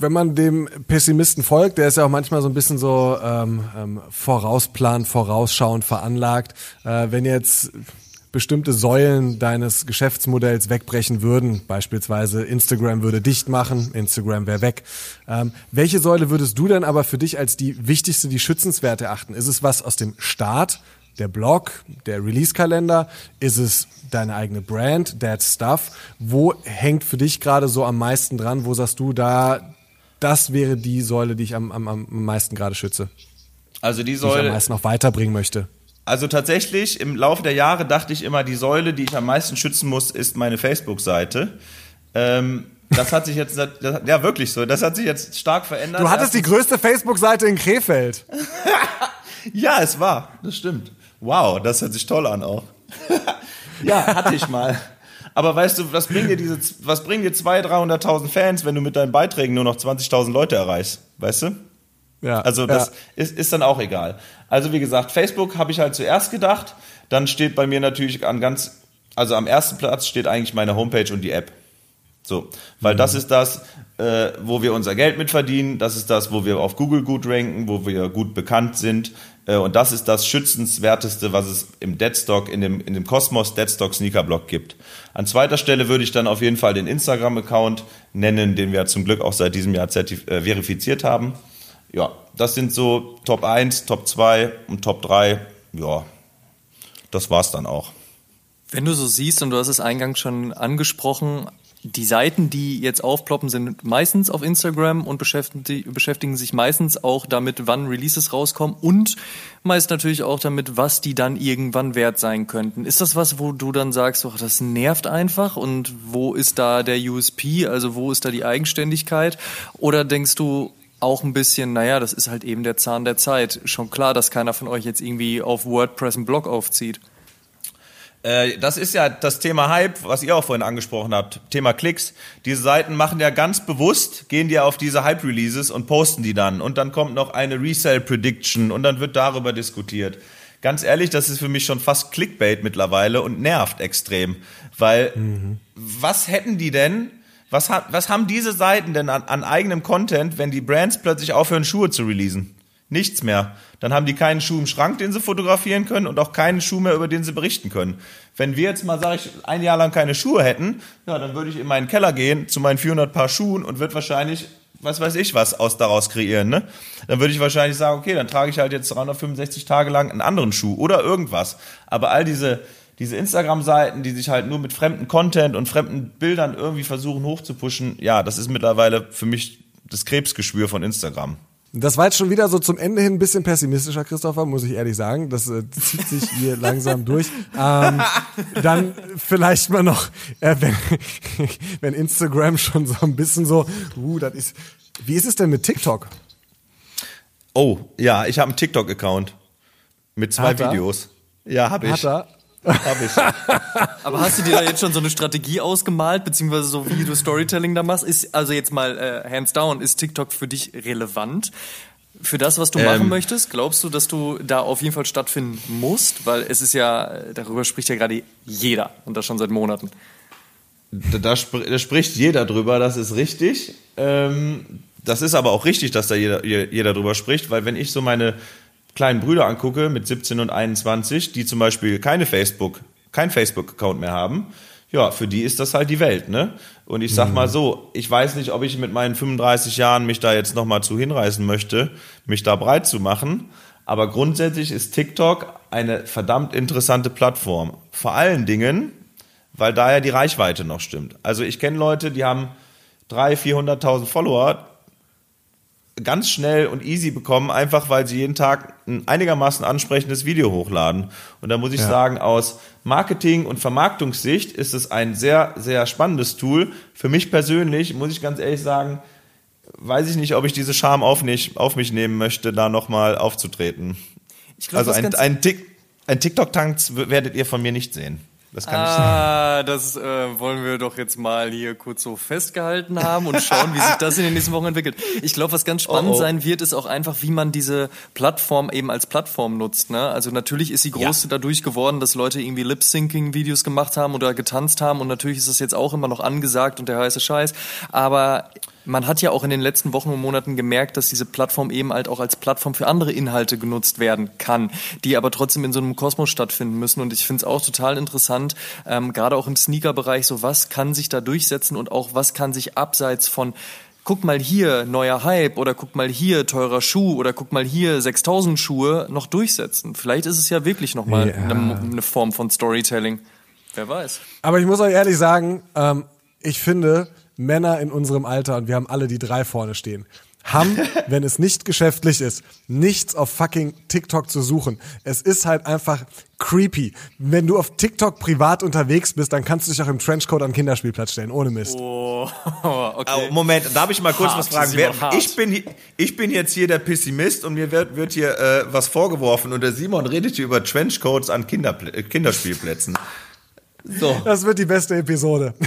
wenn man dem Pessimisten folgt, der ist ja auch manchmal so ein bisschen so ähm, ähm, vorausplan, vorausschauend veranlagt. Äh, wenn jetzt bestimmte Säulen deines Geschäftsmodells wegbrechen würden, beispielsweise Instagram würde dicht machen, Instagram wäre weg. Ähm, welche Säule würdest du denn aber für dich als die wichtigste, die schützenswert erachten? Ist es was aus dem Start, der Blog, der Release-Kalender? Ist es deine eigene Brand, That Stuff? Wo hängt für dich gerade so am meisten dran? Wo sagst du, da das wäre die Säule, die ich am, am, am meisten gerade schütze. Also die Säule. Die ich am meisten noch weiterbringen möchte. Also tatsächlich, im Laufe der Jahre dachte ich immer, die Säule, die ich am meisten schützen muss, ist meine Facebook-Seite. Ähm, das hat sich jetzt, das, ja wirklich so, das hat sich jetzt stark verändert. Du hattest die größte Facebook-Seite in Krefeld. ja, es war, das stimmt. Wow, das hört sich toll an auch. ja, hatte ich mal. Aber weißt du, was bringen dir diese, was bringen dir 200.000, 300.000 Fans, wenn du mit deinen Beiträgen nur noch 20.000 Leute erreichst? Weißt du? Ja. Also das ja. Ist, ist dann auch egal. Also wie gesagt, Facebook habe ich halt zuerst gedacht. Dann steht bei mir natürlich an ganz, also am ersten Platz steht eigentlich meine Homepage und die App. So, weil mhm. das ist das, äh, wo wir unser Geld mitverdienen. Das ist das, wo wir auf Google gut ranken, wo wir gut bekannt sind. Äh, und das ist das schützenswerteste, was es im Deadstock, in dem, in dem Cosmos Deadstock Sneaker Blog gibt. An zweiter Stelle würde ich dann auf jeden Fall den Instagram-Account nennen, den wir zum Glück auch seit diesem Jahr äh, verifiziert haben. Ja, das sind so Top 1, Top 2 und Top 3. Ja, das war's dann auch. Wenn du so siehst, und du hast es eingangs schon angesprochen, die Seiten, die jetzt aufploppen, sind meistens auf Instagram und beschäftigen, sich meistens auch damit, wann Releases rauskommen und meist natürlich auch damit, was die dann irgendwann wert sein könnten. Ist das was, wo du dann sagst, oh, das nervt einfach und wo ist da der USP, also wo ist da die Eigenständigkeit? Oder denkst du, auch ein bisschen, naja, das ist halt eben der Zahn der Zeit. Schon klar, dass keiner von euch jetzt irgendwie auf WordPress einen Blog aufzieht. Äh, das ist ja das Thema Hype, was ihr auch vorhin angesprochen habt. Thema Klicks. Diese Seiten machen ja ganz bewusst, gehen die auf diese Hype-Releases und posten die dann. Und dann kommt noch eine Resale-Prediction und dann wird darüber diskutiert. Ganz ehrlich, das ist für mich schon fast Clickbait mittlerweile und nervt extrem. Weil, mhm. was hätten die denn, was, was haben diese Seiten denn an, an eigenem Content, wenn die Brands plötzlich aufhören, Schuhe zu releasen? Nichts mehr. Dann haben die keinen Schuh im Schrank, den sie fotografieren können und auch keinen Schuh mehr, über den sie berichten können. Wenn wir jetzt mal, sage ich, ein Jahr lang keine Schuhe hätten, ja, dann würde ich in meinen Keller gehen zu meinen 400 Paar Schuhen und würde wahrscheinlich, was weiß ich, was aus daraus kreieren. Ne? Dann würde ich wahrscheinlich sagen, okay, dann trage ich halt jetzt 365 Tage lang einen anderen Schuh oder irgendwas. Aber all diese diese Instagram-Seiten, die sich halt nur mit fremden Content und fremden Bildern irgendwie versuchen hochzupuschen, ja, das ist mittlerweile für mich das Krebsgeschwür von Instagram. Das war jetzt schon wieder so zum Ende hin ein bisschen pessimistischer, Christopher, muss ich ehrlich sagen. Das äh, zieht sich hier langsam durch. Ähm, dann vielleicht mal noch, äh, wenn, wenn Instagram schon so ein bisschen so, uh, das ist. Wie ist es denn mit TikTok? Oh, ja, ich habe einen TikTok-Account mit zwei Videos. Ja, habe ich. Hat er? Hab ich. Aber hast du dir da jetzt schon so eine Strategie ausgemalt, beziehungsweise so wie du Storytelling da machst? Ist also jetzt mal äh, hands down, ist TikTok für dich relevant? Für das, was du ähm, machen möchtest, glaubst du, dass du da auf jeden Fall stattfinden musst? Weil es ist ja, darüber spricht ja gerade jeder und das schon seit Monaten. Da, da, da spricht jeder drüber, das ist richtig. Ähm, das ist aber auch richtig, dass da jeder, jeder drüber spricht, weil wenn ich so meine kleinen Brüder angucke mit 17 und 21, die zum Beispiel keine Facebook, kein Facebook-Account mehr haben, ja, für die ist das halt die Welt, ne? Und ich sag mhm. mal so, ich weiß nicht, ob ich mit meinen 35 Jahren mich da jetzt nochmal zu hinreißen möchte, mich da breit zu machen. Aber grundsätzlich ist TikTok eine verdammt interessante Plattform. Vor allen Dingen, weil da ja die Reichweite noch stimmt. Also ich kenne Leute, die haben 300.000, 400.000 Follower, ganz schnell und easy bekommen, einfach weil sie jeden Tag ein einigermaßen ansprechendes Video hochladen. Und da muss ich ja. sagen, aus Marketing- und Vermarktungssicht ist es ein sehr, sehr spannendes Tool. Für mich persönlich, muss ich ganz ehrlich sagen, weiß ich nicht, ob ich diese Scham auf, nicht, auf mich nehmen möchte, da nochmal aufzutreten. Glaub, also ein, ein, ein TikTok-Tanz werdet ihr von mir nicht sehen. Das kann ah, ich das äh, wollen wir doch jetzt mal hier kurz so festgehalten haben und schauen, wie sich das in den nächsten Wochen entwickelt. Ich glaube, was ganz spannend oh, oh. sein wird, ist auch einfach, wie man diese Plattform eben als Plattform nutzt. Ne? Also natürlich ist sie groß ja. dadurch geworden, dass Leute irgendwie Lip-Syncing-Videos gemacht haben oder getanzt haben und natürlich ist das jetzt auch immer noch angesagt und der heiße Scheiß. Aber man hat ja auch in den letzten Wochen und Monaten gemerkt, dass diese Plattform eben halt auch als Plattform für andere Inhalte genutzt werden kann, die aber trotzdem in so einem Kosmos stattfinden müssen. Und ich finde es auch total interessant, ähm, gerade auch im Sneaker-Bereich, so was kann sich da durchsetzen und auch was kann sich abseits von guck mal hier, neuer Hype oder guck mal hier, teurer Schuh oder guck mal hier, 6000 Schuhe noch durchsetzen. Vielleicht ist es ja wirklich nochmal ja. eine, eine Form von Storytelling. Wer weiß. Aber ich muss euch ehrlich sagen, ähm, ich finde, Männer in unserem Alter, und wir haben alle die drei vorne stehen, haben, wenn es nicht geschäftlich ist, nichts auf fucking TikTok zu suchen. Es ist halt einfach creepy. Wenn du auf TikTok privat unterwegs bist, dann kannst du dich auch im Trenchcoat an den Kinderspielplatz stellen, ohne Mist. Oh, okay. Oh, Moment, darf ich mal kurz hart, was fragen? Wer, ich, bin, ich bin jetzt hier der Pessimist und mir wird, wird hier äh, was vorgeworfen und der Simon redet hier über Trenchcoats an Kinder, Kinderspielplätzen. So. Das wird die beste Episode.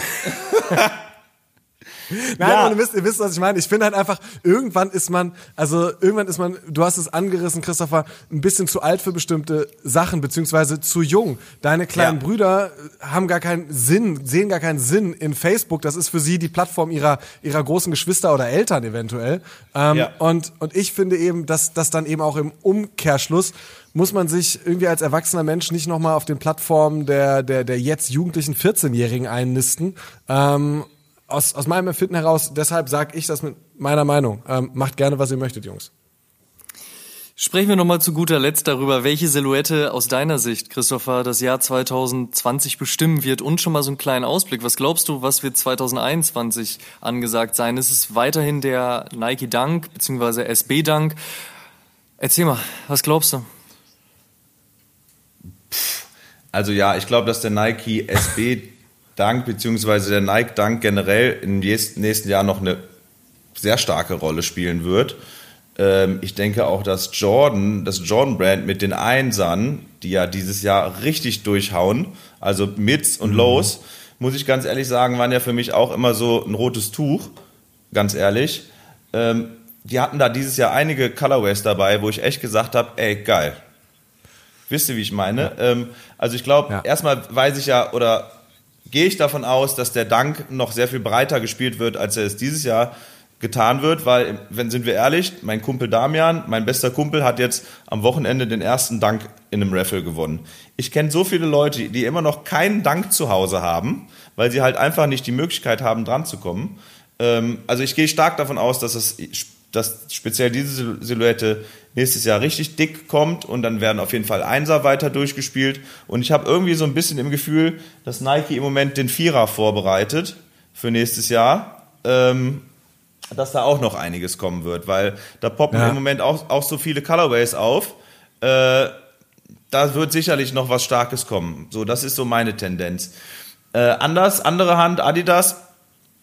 Nein, ja. ihr wisst, ihr wisst, was ich meine. Ich finde halt einfach, irgendwann ist man, also irgendwann ist man, du hast es angerissen, Christopher, ein bisschen zu alt für bestimmte Sachen, beziehungsweise zu jung. Deine kleinen ja. Brüder haben gar keinen Sinn, sehen gar keinen Sinn in Facebook. Das ist für sie die Plattform ihrer, ihrer großen Geschwister oder Eltern eventuell. Ähm, ja. und, und ich finde eben, dass das dann eben auch im Umkehrschluss muss man sich irgendwie als erwachsener Mensch nicht nochmal auf den Plattformen der, der, der jetzt jugendlichen 14-Jährigen einnisten ähm, aus, aus meinem Empfinden heraus, deshalb sage ich das mit meiner Meinung. Ähm, macht gerne, was ihr möchtet, Jungs. Sprechen wir nochmal zu guter Letzt darüber, welche Silhouette aus deiner Sicht, Christopher, das Jahr 2020 bestimmen wird und schon mal so einen kleinen Ausblick. Was glaubst du, was wird 2021 angesagt sein? Ist es weiterhin der Nike Dunk bzw. SB Dunk? Erzähl mal, was glaubst du? Also ja, ich glaube, dass der Nike SB Dunk bzw. der Nike Dunk generell im nächsten Jahr noch eine sehr starke Rolle spielen wird. Ähm, ich denke auch, dass Jordan, das Jordan-Brand mit den Einsern, die ja dieses Jahr richtig durchhauen, also Mids und mhm. Lows, muss ich ganz ehrlich sagen, waren ja für mich auch immer so ein rotes Tuch, ganz ehrlich. Ähm, die hatten da dieses Jahr einige Colorways dabei, wo ich echt gesagt habe, ey, geil. Wisst ihr, wie ich meine? Ja. Ähm, also ich glaube, ja. erstmal weiß ich ja, oder gehe ich davon aus, dass der Dank noch sehr viel breiter gespielt wird, als er es dieses Jahr getan wird, weil, wenn sind wir ehrlich, mein Kumpel Damian, mein bester Kumpel, hat jetzt am Wochenende den ersten Dank in einem Raffle gewonnen. Ich kenne so viele Leute, die immer noch keinen Dank zu Hause haben, weil sie halt einfach nicht die Möglichkeit haben, dran zu kommen. Ähm, also ich gehe stark davon aus, dass es dass speziell diese Silhouette nächstes Jahr richtig dick kommt und dann werden auf jeden Fall Einser weiter durchgespielt. Und ich habe irgendwie so ein bisschen im Gefühl, dass Nike im Moment den Vierer vorbereitet für nächstes Jahr. Ähm, dass da auch noch einiges kommen wird, weil da poppen ja. im Moment auch, auch so viele Colorways auf. Äh, da wird sicherlich noch was Starkes kommen. So, das ist so meine Tendenz. Äh, anders, andere Hand, Adidas,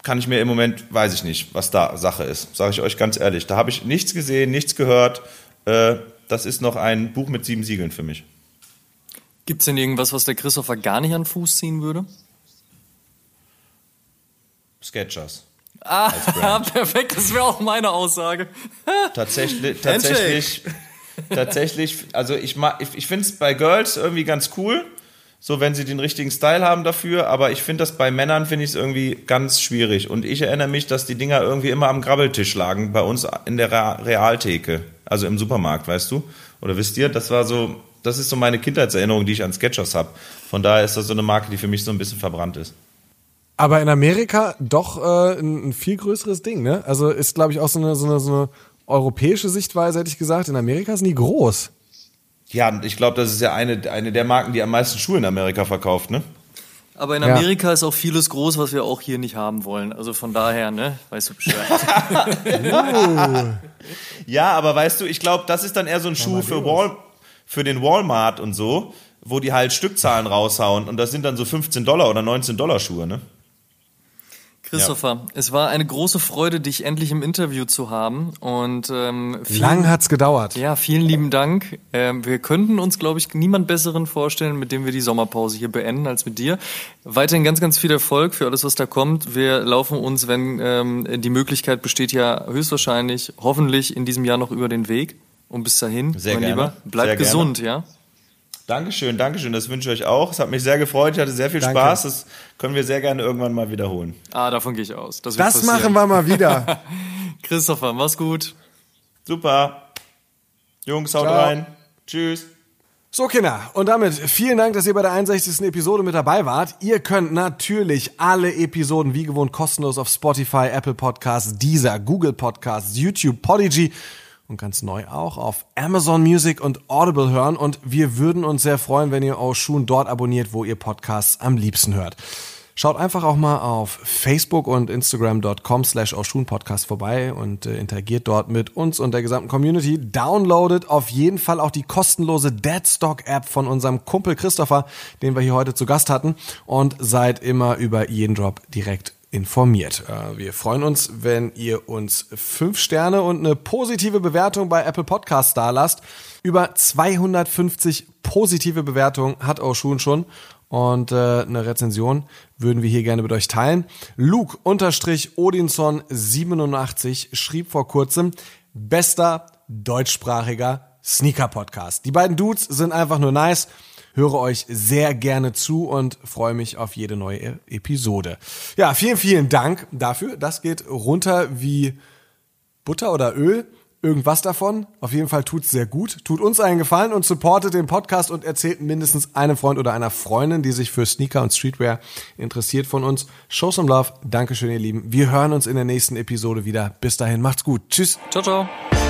kann ich mir im Moment, weiß ich nicht, was da Sache ist. Sage ich euch ganz ehrlich. Da habe ich nichts gesehen, nichts gehört. Äh, das ist noch ein Buch mit sieben Siegeln für mich. Gibt es denn irgendwas, was der Christopher gar nicht an Fuß ziehen würde? Sketchers. Ah, perfekt, das wäre auch meine Aussage. tatsächlich, tatsächlich, tatsächlich, also ich, ich, ich finde es bei Girls irgendwie ganz cool, so wenn sie den richtigen Style haben dafür, aber ich finde das bei Männern finde ich es irgendwie ganz schwierig und ich erinnere mich, dass die Dinger irgendwie immer am Grabbeltisch lagen bei uns in der Realtheke, also im Supermarkt, weißt du? Oder wisst ihr, das war so, das ist so meine Kindheitserinnerung, die ich an Sketchers habe. Von daher ist das so eine Marke, die für mich so ein bisschen verbrannt ist. Aber in Amerika doch äh, ein, ein, viel größeres Ding, ne? Also ist, glaube ich, auch so eine, so, eine, so eine europäische Sichtweise, hätte ich gesagt. In Amerika ist nie groß. Ja, ich glaube, das ist ja eine, eine der Marken, die am meisten Schuhe in Amerika verkauft, ne? Aber in Amerika ja. ist auch vieles groß, was wir auch hier nicht haben wollen. Also von daher, ne, weißt du Bescheid. Ja, aber weißt du, ich glaube, das ist dann eher so ein Schuh für, Wal für den Walmart und so, wo die halt Stückzahlen raushauen und das sind dann so 15 Dollar oder 19 Dollar Schuhe, ne? Christopher, ja. es war eine große Freude, dich endlich im Interview zu haben. Und ähm, vielen, lang hat's gedauert. Ja, vielen lieben Dank. Ähm, wir könnten uns, glaube ich, niemand besseren vorstellen, mit dem wir die Sommerpause hier beenden als mit dir. Weiterhin ganz, ganz viel Erfolg für alles, was da kommt. Wir laufen uns, wenn ähm, die Möglichkeit besteht, ja höchstwahrscheinlich, hoffentlich in diesem Jahr noch über den Weg. Und bis dahin, Sehr mein gerne. Lieber, bleib Sehr gesund, gerne. ja. Dankeschön, Dankeschön. Das wünsche ich euch auch. Es hat mich sehr gefreut. Ich hatte sehr viel Danke. Spaß. Das können wir sehr gerne irgendwann mal wiederholen. Ah, davon gehe ich aus. Das, das machen wir mal wieder. Christopher, mach's gut. Super. Jungs, haut Ciao. rein. Tschüss. So, Kinder, und damit vielen Dank, dass ihr bei der 61. Episode mit dabei wart. Ihr könnt natürlich alle Episoden wie gewohnt kostenlos auf Spotify, Apple Podcasts, Deezer, Google Podcasts, YouTube, Podigy und ganz neu auch auf Amazon Music und Audible hören. Und wir würden uns sehr freuen, wenn ihr Oshun dort abonniert, wo ihr Podcasts am liebsten hört. Schaut einfach auch mal auf Facebook und Instagram.com slash Podcast vorbei und äh, interagiert dort mit uns und der gesamten Community. Downloadet auf jeden Fall auch die kostenlose Deadstock App von unserem Kumpel Christopher, den wir hier heute zu Gast hatten und seid immer über jeden Drop direkt informiert. Äh, wir freuen uns, wenn ihr uns fünf Sterne und eine positive Bewertung bei Apple Podcasts da lasst. Über 250 positive Bewertungen hat Oshun schon und äh, eine Rezension würden wir hier gerne mit euch teilen. Luke unterstrich Odinson 87 schrieb vor kurzem bester deutschsprachiger Sneaker Podcast. Die beiden Dudes sind einfach nur nice höre euch sehr gerne zu und freue mich auf jede neue Episode. Ja, vielen, vielen Dank dafür. Das geht runter wie Butter oder Öl. Irgendwas davon. Auf jeden Fall tut's sehr gut. Tut uns einen Gefallen und supportet den Podcast und erzählt mindestens einem Freund oder einer Freundin, die sich für Sneaker und Streetwear interessiert von uns. Show some love. Dankeschön, ihr Lieben. Wir hören uns in der nächsten Episode wieder. Bis dahin, macht's gut. Tschüss. Ciao, ciao.